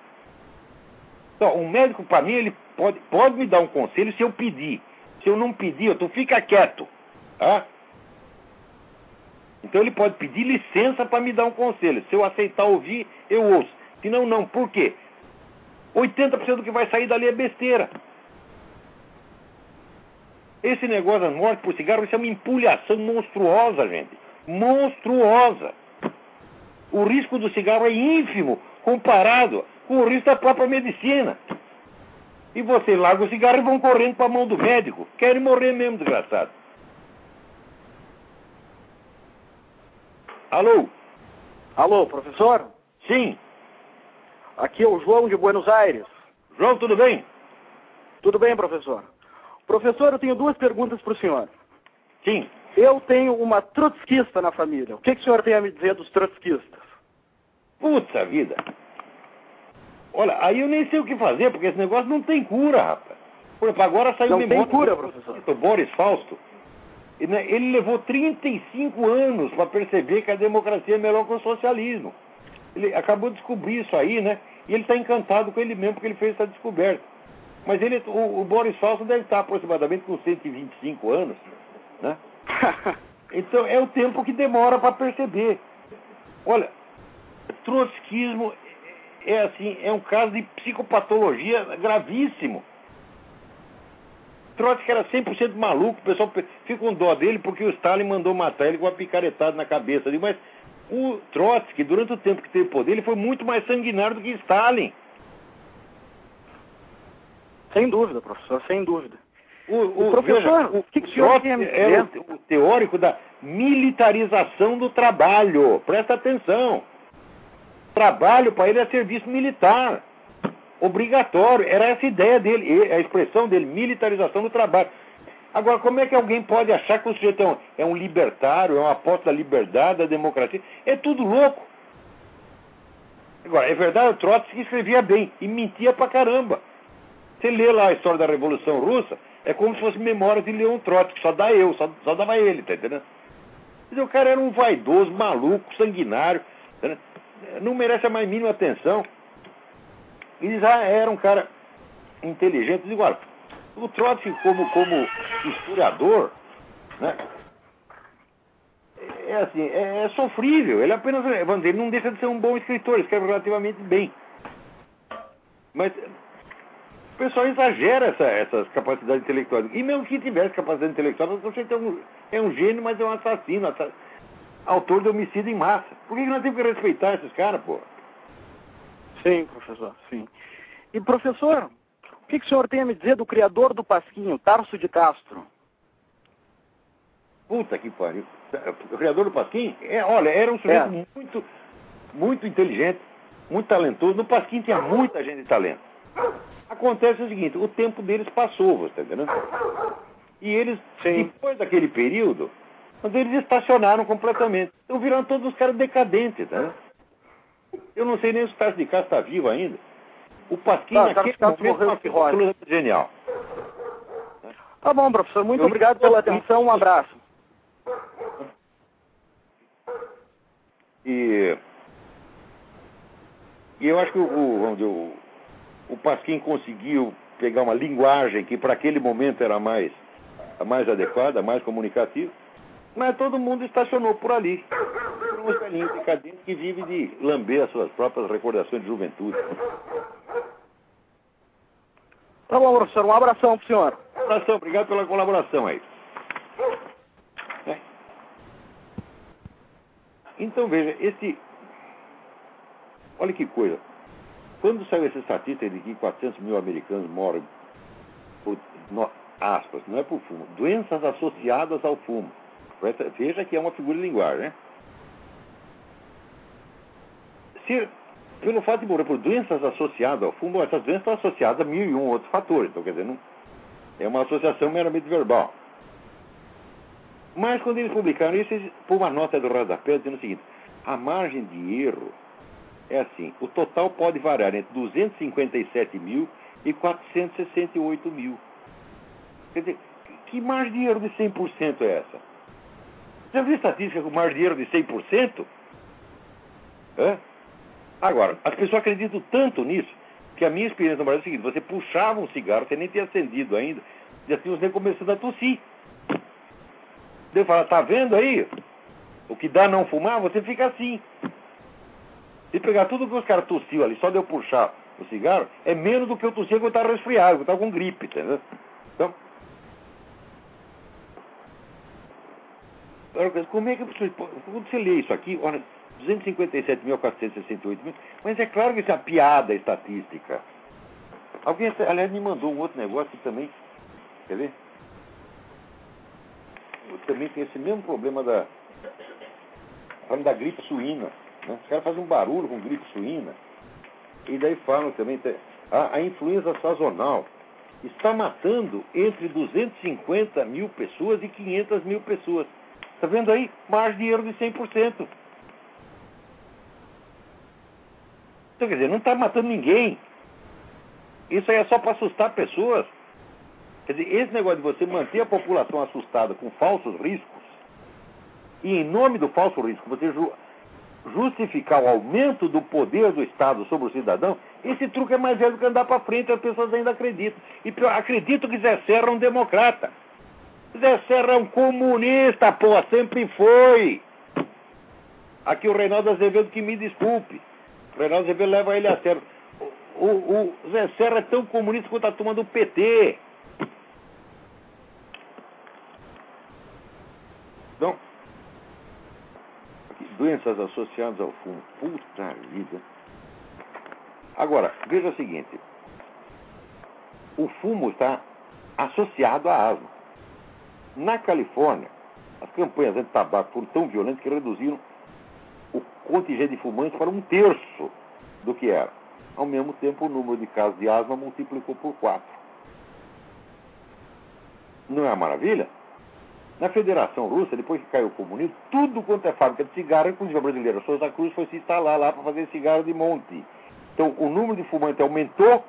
Então, um médico, para mim, ele pode, pode me dar um conselho se eu pedir. Se eu não pedir, tu fica quieto. Tá? Então ele pode pedir licença para me dar um conselho. Se eu aceitar ouvir, eu ouço. Se não, não. Por quê? 80% do que vai sair dali é besteira. Esse negócio da morte por cigarro, isso é uma empulhação monstruosa, gente. Monstruosa. O risco do cigarro é ínfimo comparado com o risco da própria medicina. E você larga o cigarro e vão correndo para a mão do médico. Querem morrer mesmo, desgraçado. Alô? Alô, professor? Sim. Aqui é o João de Buenos Aires. João, tudo bem? Tudo bem, professor. Professor, eu tenho duas perguntas para o senhor. Sim. Eu tenho uma trotskista na família. O que, que o senhor tem a me dizer dos trotskistas? Puta vida. Olha, aí eu nem sei o que fazer, porque esse negócio não tem cura, rapaz. Por exemplo, agora saiu Não tem cura, professor. do Boris Fausto. Né, Ele levou 35 anos para perceber que a democracia é melhor que o socialismo. Ele acabou de descobrir isso aí, né? E ele está encantado com ele mesmo porque ele fez essa descoberta. Mas ele, o, o Boris Fausto deve estar aproximadamente com 125 anos, né? Então é o tempo que demora para perceber. Olha, trotskismo é assim, é um caso de psicopatologia gravíssimo. Trotsky era 100% maluco, o pessoal pe- fica com dó dele porque o Stalin mandou matar ele com uma picaretada na cabeça. Mas o Trotsky, durante o tempo que teve poder, ele foi muito mais sanguinário do que Stalin. Sem dúvida, professor, sem dúvida. O, O professor, veja, o que que o senhor tem a me era o, o teórico da militarização do trabalho. Presta atenção. Trabalho para ele é serviço militar. Obrigatório. Era essa ideia dele, a expressão dele, militarização do trabalho. Agora, como é que alguém pode achar que o sujeito é um, é um libertário, é um apóstolo da liberdade, da democracia? É tudo louco. Agora, é verdade, o Trotsky escrevia bem e mentia pra caramba. Você lê lá a história da Revolução Russa, é como se fosse memórias de Leon Trotsky, só dá eu, só, só dava ele, tá entendendo? Dizer, o cara era um vaidoso, maluco, sanguinário, tá? Não merece a mais mínima atenção. E já era um cara inteligente. Olha, o Trotsky como, como historiador, né, é assim, é, é sofrível. Ele apenas, dizer, ele não deixa de ser um bom escritor, ele escreve relativamente bem. Mas o pessoal exagera essa, essas capacidades intelectuais. E mesmo que tivesse capacidade intelectual, você é um, é um gênio, mas é um assassino, assa- autor de homicídio em massa. Por que nós temos que respeitar esses caras, pô? Sim, professor, sim. E, professor, o que, que o senhor tem a me dizer do criador do Pasquinho, Tarso de Castro? Puta que pariu. O criador do Pasquim, é, olha, era um sujeito É. muito, muito inteligente, muito talentoso. No Pasquim tinha muita gente de talento. Acontece o seguinte, o tempo deles passou, você está entendendo? E eles, Sim. depois daquele período, quando eles estacionaram completamente. Então viraram todos os caras decadentes, tá? Eu não sei nem se o Tarso de Castro está vivo ainda. O Pasquim, Ah, naquele momento, morreu de uma genial. Tá bom, professor, muito Eu- obrigado pela atenção, um abraço. E, e eu acho que o, dizer, o, o Pasquim conseguiu pegar uma linguagem que para aquele momento era mais, mais adequada, mais comunicativa, mas todo mundo estacionou por ali. Por uns velhinhos decadentes que vivem de lamber as suas próprias recordações de juventude. Tá bom, professor, um abração pro senhor. Abração, obrigado pela colaboração aí. É. Então veja, esse. Olha que coisa. Quando saiu essa estatística de que 400 mil americanos moram por aspas, não é por fumo, doenças associadas ao fumo. Veja que é uma figura de linguagem, né? Se, pelo fato de morrer por doenças associadas ao fumo, essas doenças estão associadas a mil e um outros fatores. Então, quer dizer, não, é uma associação meramente verbal. Mas quando eles publicaram isso, eles pôs uma nota do rodapé dizendo o seguinte: a margem de erro é assim, o total pode variar entre 257 mil e 468 mil. Quer dizer, que margem de erro de 100% é essa? Já viu estatística com de erro de 100%? Hã? Agora, as pessoas acreditam tanto nisso que a minha experiência no Brasil é a seguinte: você puxava um cigarro, você nem tinha acendido ainda, tinha os negros começando a tossir. Eu falo, tá vendo aí? O que dá não fumar, você fica assim. Se pegar tudo que os caras tossiam ali, só de eu puxar o cigarro, é menos do que eu tossia quando eu estava resfriado, quando eu estava com gripe, entendeu? Então, como é que quando você lê isso aqui, olha, 257.468 mil, mas é claro que isso é uma piada estatística. Alguém, aliás, me mandou um outro negócio também, quer ver? Também tem esse mesmo problema da, falando da gripe suína. Né? Os caras fazem um barulho com gripe suína. E daí falam também, a, a influenza sazonal está matando entre 250 mil pessoas e 500 mil pessoas. Está vendo aí? De erro de 100%. Então, quer dizer, não está matando ninguém. Isso aí é só para assustar pessoas. Quer dizer, esse negócio de você manter a população assustada com falsos riscos, e em nome do falso risco, você ju justificar o aumento do poder do Estado sobre o cidadão, esse truque é mais velho do que andar para frente, as pessoas ainda acreditam. E pior, acreditam que Zé Serra é um democrata. Zé Serra é um comunista, pô, sempre foi. Aqui o Reinaldo Azevedo que me desculpe. O Reinaldo Azevedo leva ele a sério. O, o, o Zé Serra é tão comunista quanto a turma do PT. Então, doenças associadas ao fumo. Puta vida. Agora, veja o seguinte: o fumo está associado à asma. Na Califórnia, as campanhas anti-tabaco foram tão violentas que reduziram o contingente de fumantes para um terço do que era. Ao mesmo tempo, o número de casos de asma multiplicou por quatro. Não é uma maravilha? Na Federação Russa, depois que caiu o comunismo, tudo quanto é fábrica de cigarro, inclusive a brasileira Souza Cruz, foi se instalar lá para fazer cigarro de monte. Então, o número de fumantes aumentou,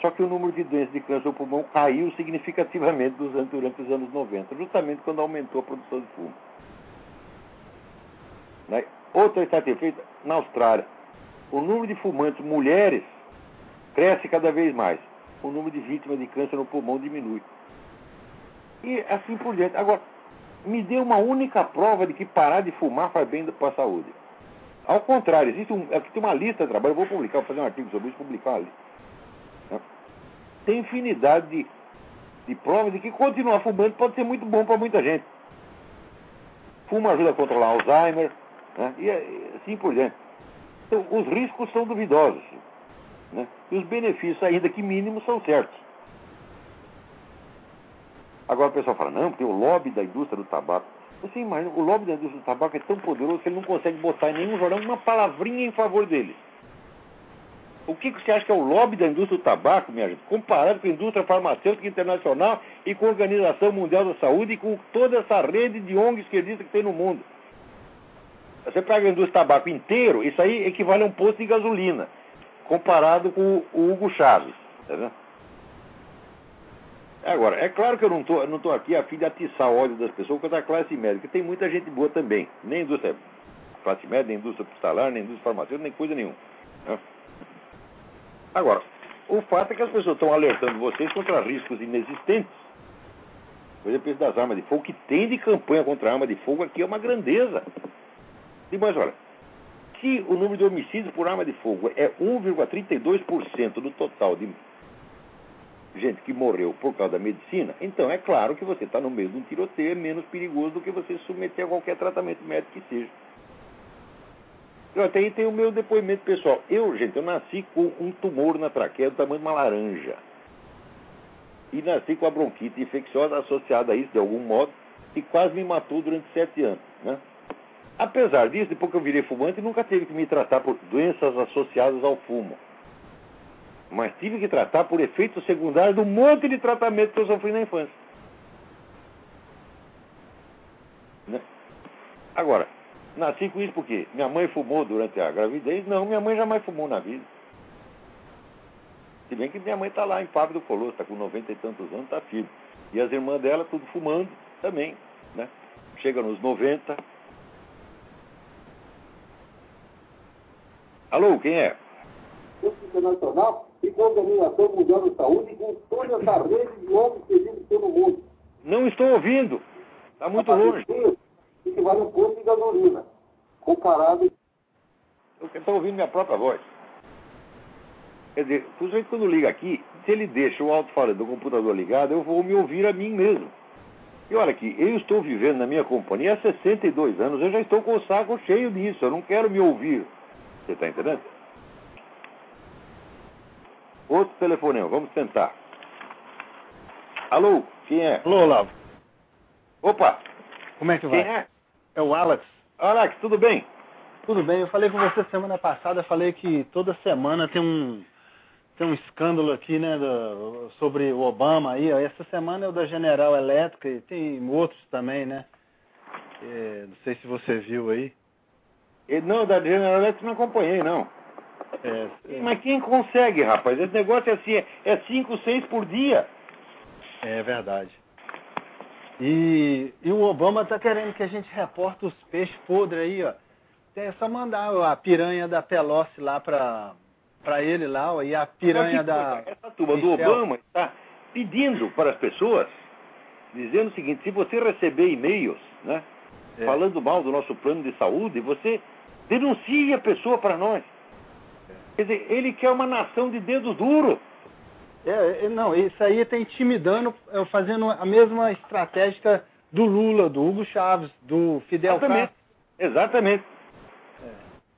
só que o número de doenças de câncer do pulmão caiu significativamente durante os anos 90, justamente quando aumentou a produção de fumo. Né? Outra estatística feita na Austrália. O número de fumantes mulheres cresce cada vez mais. O número de vítimas de câncer no pulmão diminui. E assim por diante. Agora, me dê uma única prova de que parar de fumar faz bem para a saúde. Ao contrário, existe um, aqui tem uma lista de trabalho, eu vou publicar, vou fazer um artigo sobre isso, publicar ali. Né? Tem infinidade de, de provas de que continuar fumando pode ser muito bom para muita gente. Fumo ajuda a controlar Alzheimer, né? e assim por diante. Então, os riscos são duvidosos. Né? E os benefícios, ainda que mínimos, são certos. Agora o pessoal fala, não, porque o lobby da indústria do tabaco. Você imagina, o lobby da indústria do tabaco é tão poderoso que ele não consegue botar em nenhum jornal uma palavrinha em favor dele. O que, que você acha que é o lobby da indústria do tabaco, minha gente, comparado com a indústria farmacêutica internacional e com a Organização Mundial da Saúde e com toda essa rede de ONGs esquerdistas que tem no mundo? Você pega a indústria do tabaco inteiro, isso aí equivale a um posto de gasolina, comparado com o Hugo Chaves. Tá? Agora, é claro que eu não estou não aqui a fim de atiçar o ódio das pessoas contra a classe médica. Tem muita gente boa também. Nem indústria classe média, nem indústria hospitalar, nem indústria farmacêutica, nem coisa nenhuma. Né? Agora, o fato é que as pessoas estão alertando vocês contra riscos inexistentes. Por exemplo, das armas de fogo, que tem de campanha contra a arma de fogo aqui é uma grandeza. E mais, olha, se o número de homicídios por arma de fogo é 1,32% do total de gente que morreu por causa da medicina, então é claro que você está no meio de um tiroteio, é menos perigoso do que você submeter a qualquer tratamento médico que seja. Eu até aí tenho o meu depoimento pessoal. Eu, gente, eu nasci com um tumor na traqueia do tamanho de uma laranja. E nasci com a bronquite infecciosa associada a isso, de algum modo, e quase me matou durante sete anos. Né? Apesar disso, depois que eu virei fumante, nunca teve que me tratar por doenças associadas ao fumo mas tive que tratar por efeitos secundários do monte de tratamento que eu sofri na infância. Né? Agora, nasci com isso porque minha mãe fumou durante a gravidez? Não, minha mãe jamais fumou na vida. Se bem que minha mãe está lá em Fábio do Colosso, está com 90 e tantos anos, está firme. E as irmãs dela, tudo fumando também. Né? Chega nos 90. Alô, quem é? Internacional e com a Organização Mundial da Saúde com toda essa rede de homens que todo mundo. Não estou ouvindo. Está muito longe. E que vale um posto de gasolina, comparado. Eu estou ouvindo minha própria voz. Quer dizer, o sujeito quando liga aqui, se ele deixa o alto-falante do computador ligado, eu vou me ouvir a mim mesmo. E olha aqui, eu estou vivendo na minha companhia há 62 anos, eu já estou com o saco cheio disso, eu não quero me ouvir. Você está entendendo? Outro telefonema, vamos tentar. Alô, quem é? Alô, Olavo. Opa, Como é que quem vai? é? É o Alex. Alex, tudo bem? Tudo bem, eu falei com você semana passada, falei que toda semana tem um tem um escândalo aqui, né, do- sobre o Obama aí, ó. essa semana é o da General Elétrica e tem outros também, né? É, não sei se você viu aí. E, não, da General Electric não acompanhei, não. É, é, Mas quem consegue, rapaz? Esse negócio é assim, é- é cinco, seis por dia. é verdade. E, e o Obama tá querendo que a gente reporte os peixes podres aí, ó. É só mandar a piranha da Pelosi lá pra, pra ele lá, ó, e a piranha da... coisa, Essa turma do. Obama está pedindo para as pessoas, dizendo o seguinte, se você receber e-mails, né, É. falando mal do nosso plano de saúde, você denuncie a pessoa para nós. Quer dizer, ele quer uma nação de dedo duro. É, é, não, isso aí tá intimidando, é, fazendo a mesma estratégia do Lula, do Hugo Chaves, do Fidel Exatamente. Castro. Exatamente.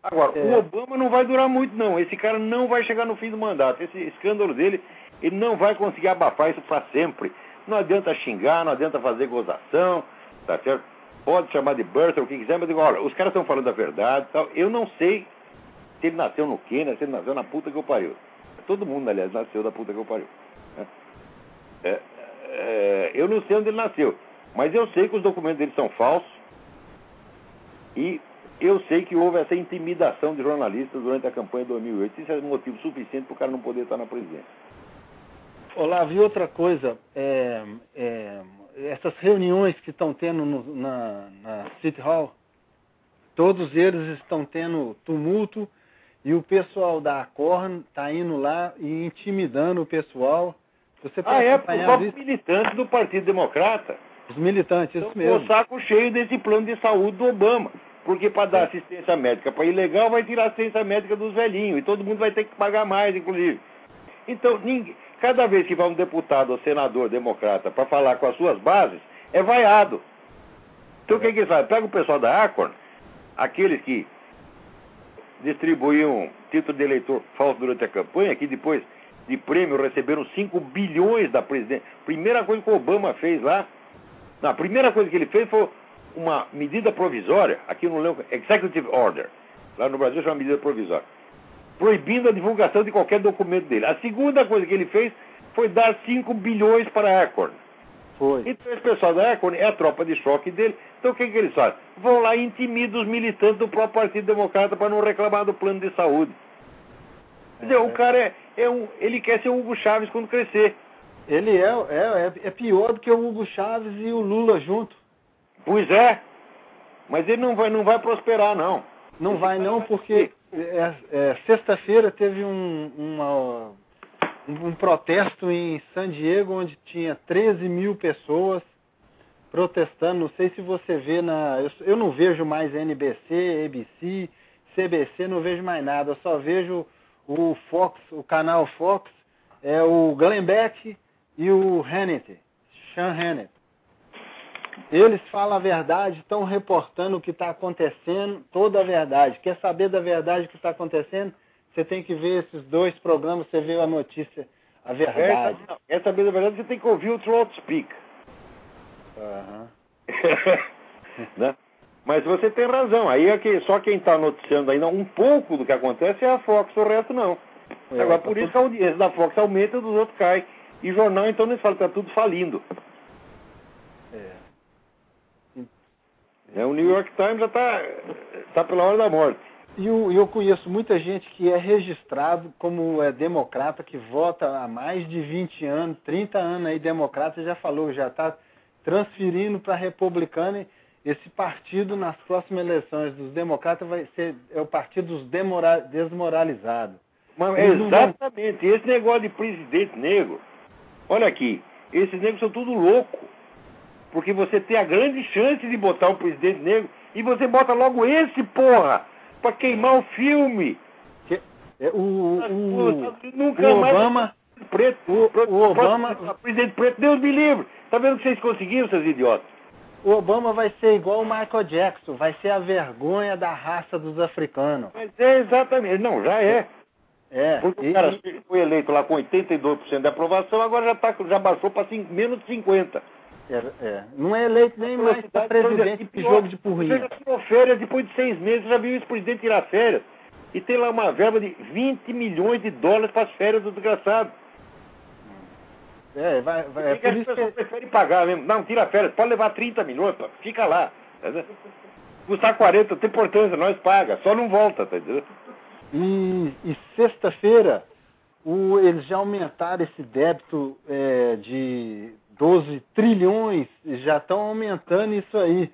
Agora, É. o Obama não vai durar muito, não. Esse cara não vai chegar no fim do mandato. Esse escândalo dele, ele não vai conseguir abafar isso para sempre. Não adianta xingar, não adianta fazer gozação, tá certo? Pode chamar de Bertha, o que quiser, mas digo, olha, os caras estão falando a verdade e tal. Eu não sei se ele nasceu no Quênia, se ele nasceu na puta que eu pariu. Todo mundo, aliás, nasceu da puta que eu pariu. né? É, é, eu não sei onde ele nasceu, mas eu sei que os documentos dele são falsos e eu sei que houve essa intimidação de jornalistas durante a campanha de 2008. Isso é motivo suficiente para o cara não poder estar na presidência. Olavo, e outra coisa, é, é, essas reuniões que estão tendo no- na, na City Hall, todos eles estão tendo tumulto e o pessoal da Corn está indo lá e intimidando o pessoal. Você Ah, pode é, por acompanhar próprio isso? militante do Partido Democrata. Os militantes, isso com mesmo. o saco cheio desse plano de saúde do Obama. Porque para dar É. assistência médica para ilegal, vai tirar assistência médica dos velhinhos. E todo mundo vai ter que pagar mais, inclusive. Então, ninguém, cada vez que vai um deputado ou senador democrata para falar com as suas bases, é vaiado. Então, o que, que eles fazem? Pega o pessoal da Acorn, aqueles que distribuíam título de eleitor falso durante a campanha, que depois de prêmio receberam 5 bilhões da presidência. Primeira coisa que o Obama fez lá, não, a primeira coisa que ele fez foi uma medida provisória, aqui não lembro, Executive Order, lá no Brasil chama medida provisória, proibindo a divulgação de qualquer documento dele. A segunda coisa que ele fez foi dar 5 bilhões para a Acorn. Foi. Então esse pessoal da Acorn é a tropa de choque dele. Então o que, que eles fazem? Vão lá e intimidam os militantes do próprio Partido Democrata para não reclamar do plano de saúde. Quer dizer, o cara é, é um. Ele quer ser o Hugo Chaves quando crescer. Ele é, é, é pior do que o Hugo Chaves e o Lula junto. Pois é. Mas ele não vai, não vai prosperar, não. Não Esse vai não, vai porque é, é, sexta-feira teve um, uma, um, um protesto em San Diego, onde tinha 13 mil pessoas protestando. Não sei se você vê na. Eu, não vejo mais NBC, ABC, CBC, não vejo mais nada. Eu só vejo o Fox, o canal Fox, é o Glenn Beck e o Hannity, Sean Hannity. Eles falam a verdade, estão reportando o que está acontecendo, toda a verdade. Quer saber da verdade que está acontecendo? Você tem que ver esses dois programas, você vê a notícia, a verdade. Essa vez, na verdade, você tem que ouvir o Throat Speak. Aham. né? Mas você tem razão. Aí é que só quem está noticiando ainda um pouco do que acontece é a Fox, o resto não. É, Agora, tá por isso tudo- que a audiência da Fox aumenta e dos outros cai. E jornal, então, eles falam que está tudo falindo. É. Né? O New York Times já está tá pela hora da morte. E eu, eu conheço muita gente que é registrado como é democrata, que vota há mais de 20 anos, 30 anos aí, democrata, já falou já está transferindo para republicano. Esse partido, nas próximas eleições dos democratas, vai ser é o partido dos desmoralizados. Vão- exatamente. Esse negócio de presidente negro. Olha aqui. Esses negros são tudo louco. Porque você tem a grande chance de botar um presidente negro e você bota logo esse, porra. para queimar o filme. Que, é, o, o, Nunca o mais Obama, preto. o, o Obama, Presidente preto, Deus me livre. Tá vendo que vocês conseguiram, seus idiotas? o Obama vai ser igual o Michael Jackson, vai ser a vergonha da raça dos africanos. Mas é exatamente. Não, já é. É, Porque e- o cara e- foi eleito lá com 82% de aprovação, agora já, tá, já baixou para menos de 50%. é, é. não é eleito nem mais para presidente de jogo de Você porrinha. já tirou férias depois de seis meses, já viu esse presidente tirar férias. E tem lá uma verba de 20 milhões de dólares para as férias do desgraçado. É, vai, vai, é Por as pessoas que preferem pagar mesmo? Não, tira férias, pode levar 30 milhões, pô, fica lá. tá? Custar 40, não tem importância, nós paga, só não volta, tá entendendo? E, e sexta-feira, eles já aumentaram esse débito é, de 12 trilhões, já estão aumentando isso aí.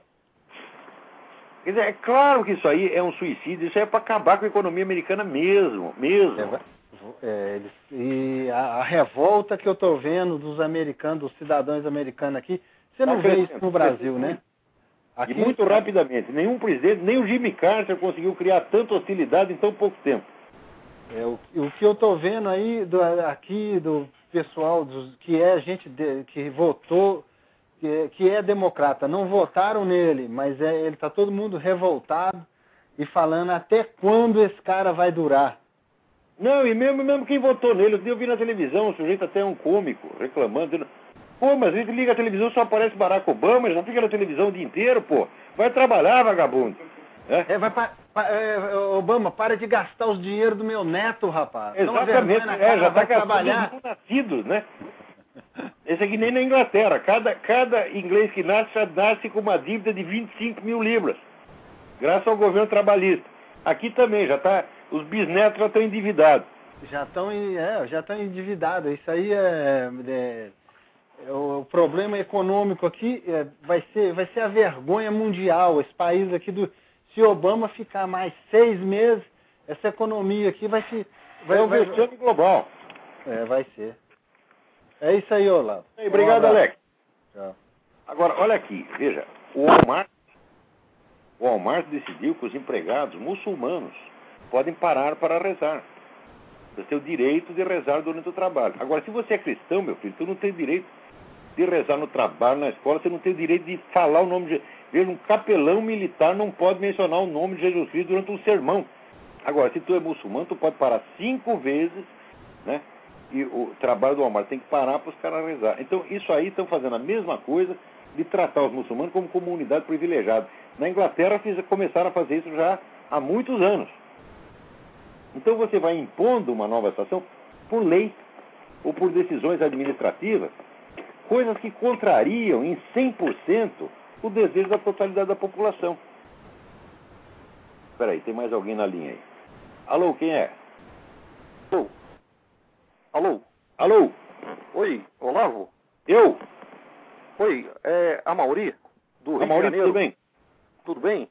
Quer dizer, é claro que isso aí é um suicídio, isso aí é para acabar com a economia americana mesmo, mesmo. É, é, e a, a revolta que eu estou vendo dos americanos, dos cidadãos americanos aqui, você não Tá vê isso no Brasil, né? E muito rapidamente. Nenhum presidente, nem o Jimmy Carter conseguiu criar tanta hostilidade em tão pouco tempo. É, o, o que eu estou vendo aí do, aqui do pessoal dos, que é gente de- que votou, que é, que é democrata, não votaram nele, mas é, ele está todo mundo revoltado e falando até quando esse cara vai durar. Não, e mesmo, mesmo quem votou nele, eu vi na televisão, o sujeito até é um cômico, reclamando, dizendo, pô, mas a gente liga a televisão, só aparece Barack Obama, já fica na televisão o dia inteiro, pô. Vai trabalhar, vagabundo. É? É, vai pa- pa- é, Obama, para de gastar os dinheiro do meu neto, rapaz. Exatamente, é, já está gastando nascidos, né? Esse aqui nem na Inglaterra. Cada, cada inglês que nasce já nasce com uma dívida de 25 mil libras. Graças ao governo trabalhista. Aqui também, já tá. Os bisnetos já estão endividados. Já estão é, já estão endividados. Isso aí é, é- é o problema econômico aqui é, vai ser vai ser a vergonha mundial. Esse país aqui do se Obama ficar mais seis meses, essa economia aqui vai se vai, o vai, global. é, vai ser. É isso aí, Olavo. Obrigado, Um abraço. Alex. Tchau. Agora, olha aqui, veja, o Walmart, o Walmart decidiu que os empregados muçulmanos podem parar para rezar. Você tem o direito de rezar durante o trabalho. Agora, se você é cristão, meu filho, tu não tem direito de rezar no trabalho, na escola, você não tem direito de falar o nome de Veja, um capelão militar não pode mencionar o nome de Jesus Cristo durante um sermão. Agora, se tu é muçulmano, tu pode parar cinco vezes, né? E o trabalho do Walmart tem que parar para os caras rezar. Então, isso aí estão fazendo a mesma coisa de tratar os muçulmanos como comunidade privilegiada. Na Inglaterra fiz, começaram a fazer isso já há muitos anos. Então você vai impondo uma nova estação por lei ou por decisões administrativas, coisas que contrariam em 100% o desejo da totalidade da população. Espera aí, tem mais alguém na linha aí. Alô, quem é? Alô? Alô? Alô? Oi, Olavo? Eu? Oi, é a Mauri, do Rio A Maurício, de Janeiro. tudo bem? Tudo bem?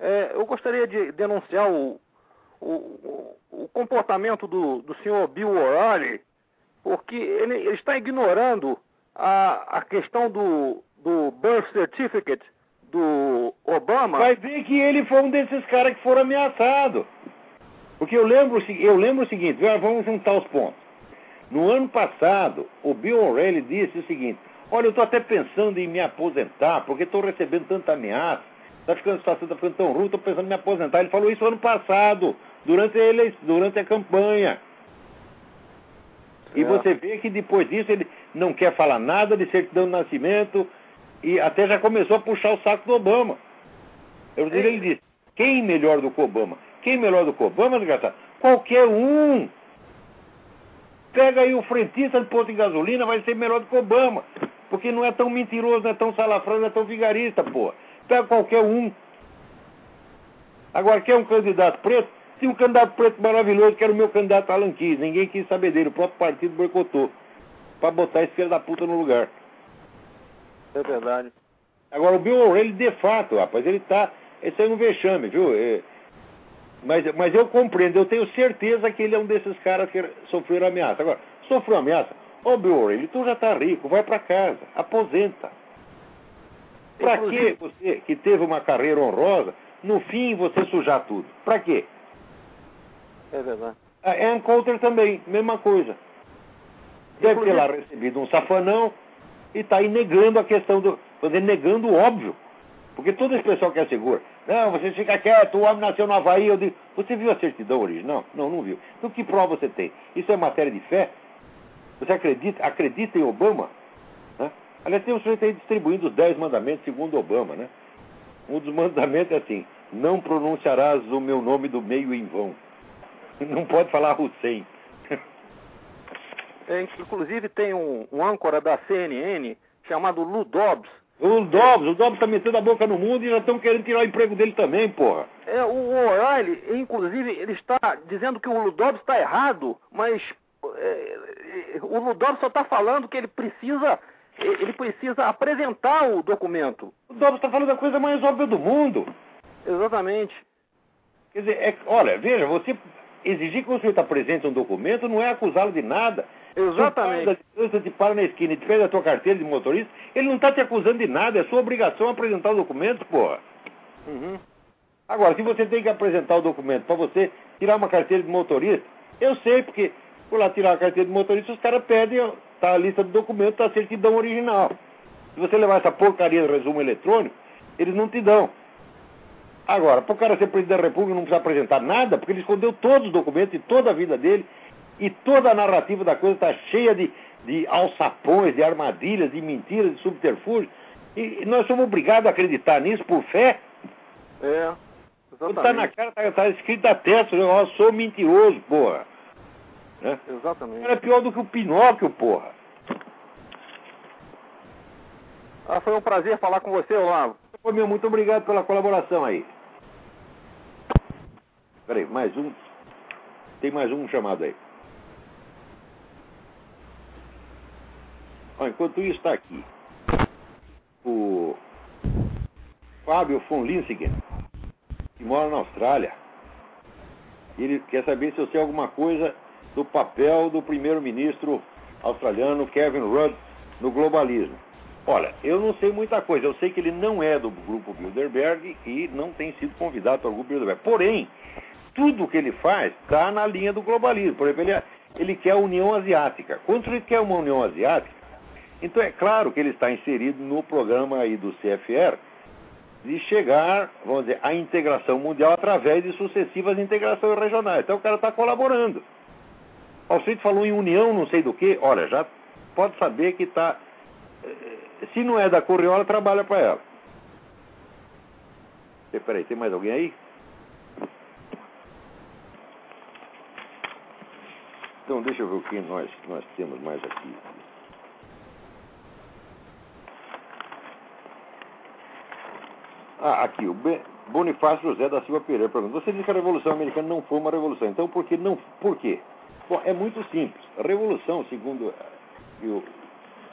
É, eu gostaria de denunciar o, o, o- comportamento do, do senhor Bill O'Reilly, porque ele, ele está ignorando a, a questão do, do birth certificate do Obama. Vai ver que ele foi um desses caras que foram ameaçados. Porque eu lembro, eu lembro o seguinte, vamos juntar os pontos. No ano passado, o Bill O'Reilly disse o seguinte, olha, eu estou até pensando em me aposentar, porque estou recebendo tanta ameaça, está ficando, a situação está ficando tão ruim, estou pensando em me aposentar. Ele falou isso ano passado, durante a, ele, durante a campanha. E Certo. você vê que depois disso ele não quer falar nada de certidão de nascimento e até já começou a puxar o saco do Obama. Eu digo, ele disse, quem melhor do que o Obama? Quem melhor do que o Obama, desgraçado? Qualquer um. Pega aí o frentista de posto de gasolina, vai ser melhor do que o Obama. Porque não é tão mentiroso, não é tão salafrão, não é tão vigarista, pô. Pega qualquer um. Agora, quer um candidato preto? Tinha um candidato preto maravilhoso, que era o meu candidato Alan Keyes. Ninguém quis saber dele, o próprio partido boicotou. Pra botar esse filho da puta no lugar. É verdade. Agora, o Bill O'Reilly, de fato, rapaz, ele tá. Esse é um vexame, viu? É, mas, mas eu compreendo, eu tenho certeza que ele é um desses caras que sofreram ameaça. Agora, sofreu ameaça? Ô, Bill O'Reilly, tu já tá rico, vai pra casa, aposenta. Pra que você, que teve uma carreira honrosa, no fim você sujar tudo. Pra quê? É verdade. A Ann Coulter também, mesma coisa. Deve ter lá recebido um safanão e está aí negando a questão do. Quer dizer, negando o óbvio. Porque todo esse pessoal que assegura, não, você fica quieto, o homem nasceu no Havaí, eu digo, você viu a certidão original? Não, não viu. Então que prova você tem? Isso é matéria de fé? Você acredita, acredita em Obama? Aliás, tem um sujeito aí distribuindo os dez mandamentos segundo Obama, né? Um dos mandamentos é assim, não pronunciarás o meu nome do meio em vão. Não pode falar Hussein. É, inclusive tem um, um âncora da CNN chamado Lou Dobbs. O Dobbs, o Dobbs tá metendo a boca no mundo e já estão querendo tirar o emprego dele também, porra. É, o O'Reilly, inclusive, ele está dizendo que o Lou Dobbs está errado, mas é, é, o Lou Dobbs só está falando que ele precisa ele precisa apresentar o documento. O Dobbs está falando a coisa mais óbvia do mundo. Exatamente. Quer dizer, é, olha, veja, você exigir que o sujeito apresente um documento não é acusá-lo de nada. Exatamente. Se o te para na esquina e te pede a tua carteira de motorista, ele não está te acusando de nada, é sua obrigação apresentar o documento, porra. Uhum. Agora, se você tem que apresentar o documento para você tirar uma carteira de motorista, eu sei, porque por lá tirar a carteira de motorista, os caras pedem, tá a lista do documento, tá a certidão original. Se você levar essa porcaria de resumo eletrônico, eles não te dão. Agora, para o cara ser presidente da República não precisa apresentar nada, porque ele escondeu todos os documentos e toda a vida dele, e toda a narrativa da coisa está cheia de, de alçapões, de armadilhas, de mentiras, de subterfúgios. E nós somos obrigados a acreditar nisso por fé. É. Quando está na cara, está tá escrito a testa, eu sou mentiroso, porra. Né? Exatamente. Era pior do que o Pinóquio, porra. Ah, foi um prazer falar com você, Olavo. Foi meu, muito obrigado pela colaboração aí. Peraí, mais um. Tem mais um chamado aí. Ó, enquanto isso está aqui. O Fábio von Linsingen, que mora na Austrália. Ele quer saber se eu sei alguma coisa do papel do primeiro-ministro australiano Kevin Rudd no globalismo. Olha, eu não sei muita coisa. Eu sei que ele não é do grupo Bilderberg e não tem sido convidado para o grupo Bilderberg. Porém, tudo que ele faz está na linha do globalismo. Por exemplo, ele, é, ele quer a União Asiática. Quando ele quer uma União Asiática, então é claro que ele está inserido no programa aí do CFR de chegar, vamos dizer, à integração mundial através de sucessivas integrações regionais. Então o cara está colaborando. Sujeito falou em união, não sei do que, olha, já pode saber que está se não é da Corriola, trabalha para ela. Peraí, tem mais alguém aí? Então, deixa eu ver o que nós, nós temos mais aqui. Ah, aqui, o Bonifácio José da Silva Pereira pergunta: Você diz que a Revolução Americana não foi uma revolução, então por que não? Por quê? Bom, é muito simples. A revolução, segundo eu,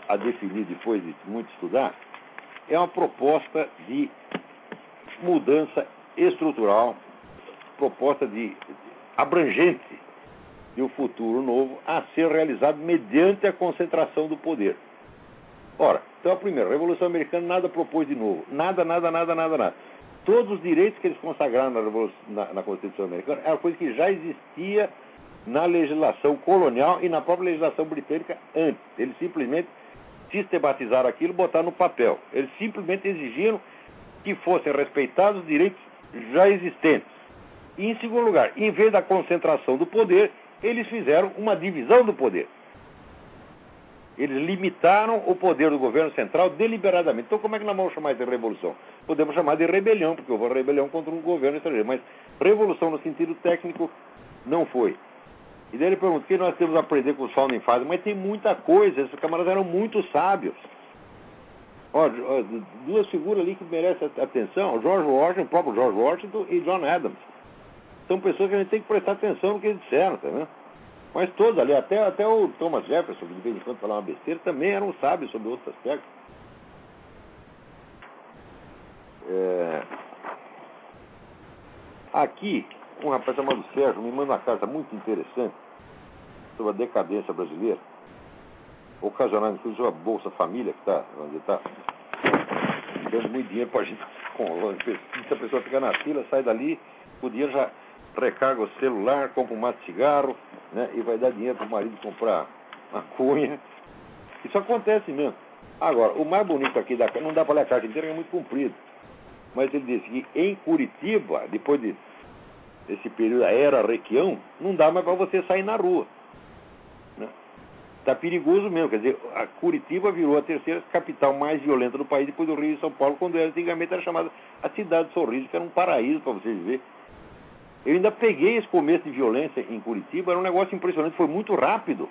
a definir depois de muito estudar, é uma proposta de mudança estrutural, proposta de abrangente de um futuro novo a ser realizado mediante a concentração do poder. Ora, então a primeira, a Revolução Americana nada propôs de novo. Nada, nada, nada, nada, nada. Todos os direitos que eles consagraram na, na, na Constituição Americana era coisa que já existia na legislação colonial e na própria legislação britânica antes. Eles simplesmente sistematizaram aquilo botaram no papel. Eles simplesmente exigiram que fossem respeitados os direitos já existentes. E, em segundo lugar, em vez da concentração do poder, eles fizeram uma divisão do poder. Eles limitaram o poder do governo central deliberadamente. Então, como é que nós vamos chamar de revolução? Podemos chamar de rebelião, porque houve rebelião contra um governo estrangeiro. Mas revolução no sentido técnico não foi. E daí ele pergunta, o que nós temos a aprender com os Fathers? Mas tem muita coisa, esses camaradas eram muito sábios. Ó, duas figuras ali que merecem atenção, George Washington, o próprio George Washington e John Adams. São pessoas que a gente tem que prestar atenção no que eles disseram, tá vendo? Mas todos ali, até, até o Thomas Jefferson, que de vez em quando falava uma besteira, também eram sábios sobre outros aspectos. É... Aqui, um rapaz chamado Sérgio me manda uma carta muito interessante sobre a decadência brasileira, ocasionada inclusive a Bolsa Família, que está está. ganhando muito dinheiro para a gente. Se a pessoa fica na fila, sai dali, o dinheiro já recarga o celular, compra um mato de cigarro, né? E vai dar dinheiro para o marido comprar uma cunha. Isso acontece mesmo. Agora, o mais bonito aqui da não dá para ler a carta inteira, é muito comprido. Mas ele disse que em Curitiba, depois de, desse período da era Requião, não dá mais para você sair na rua. Está né? perigoso mesmo. Quer dizer, a Curitiba virou a terceira capital mais violenta do país depois do Rio e São Paulo, quando ela antigamente era chamada a cidade de Sorriso, que era um paraíso para você viver. Eu ainda peguei esse começo de violência em Curitiba, era um negócio impressionante, foi muito rápido.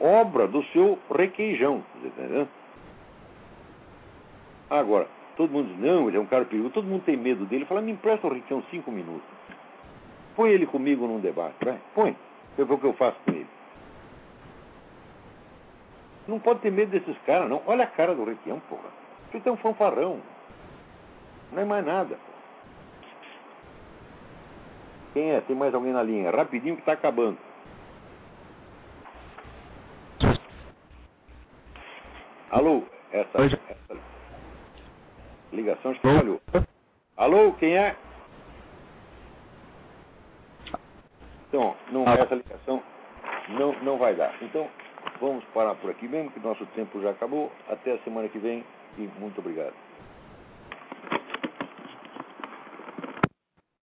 Obra do seu requeijão, entendeu? Agora, todo mundo diz, não, ele é um cara perigoso, todo mundo tem medo dele. Fala, me empresta o requeijão cinco minutos. Põe ele comigo num debate, vai, põe. Eu ver o que eu faço com ele. Não pode ter medo desses caras, não. Olha a cara do Requião, porra. Ele tem um fanfarrão. Não é mais nada. Quem é? Tem mais alguém na linha? Rapidinho que está acabando. Alô? Essa, essa ligação falhou. Alô? Quem é? Então, não, ah. essa ligação não, não vai dar. Então, vamos parar por aqui mesmo, que nosso tempo já acabou. Até a semana que vem e muito obrigado.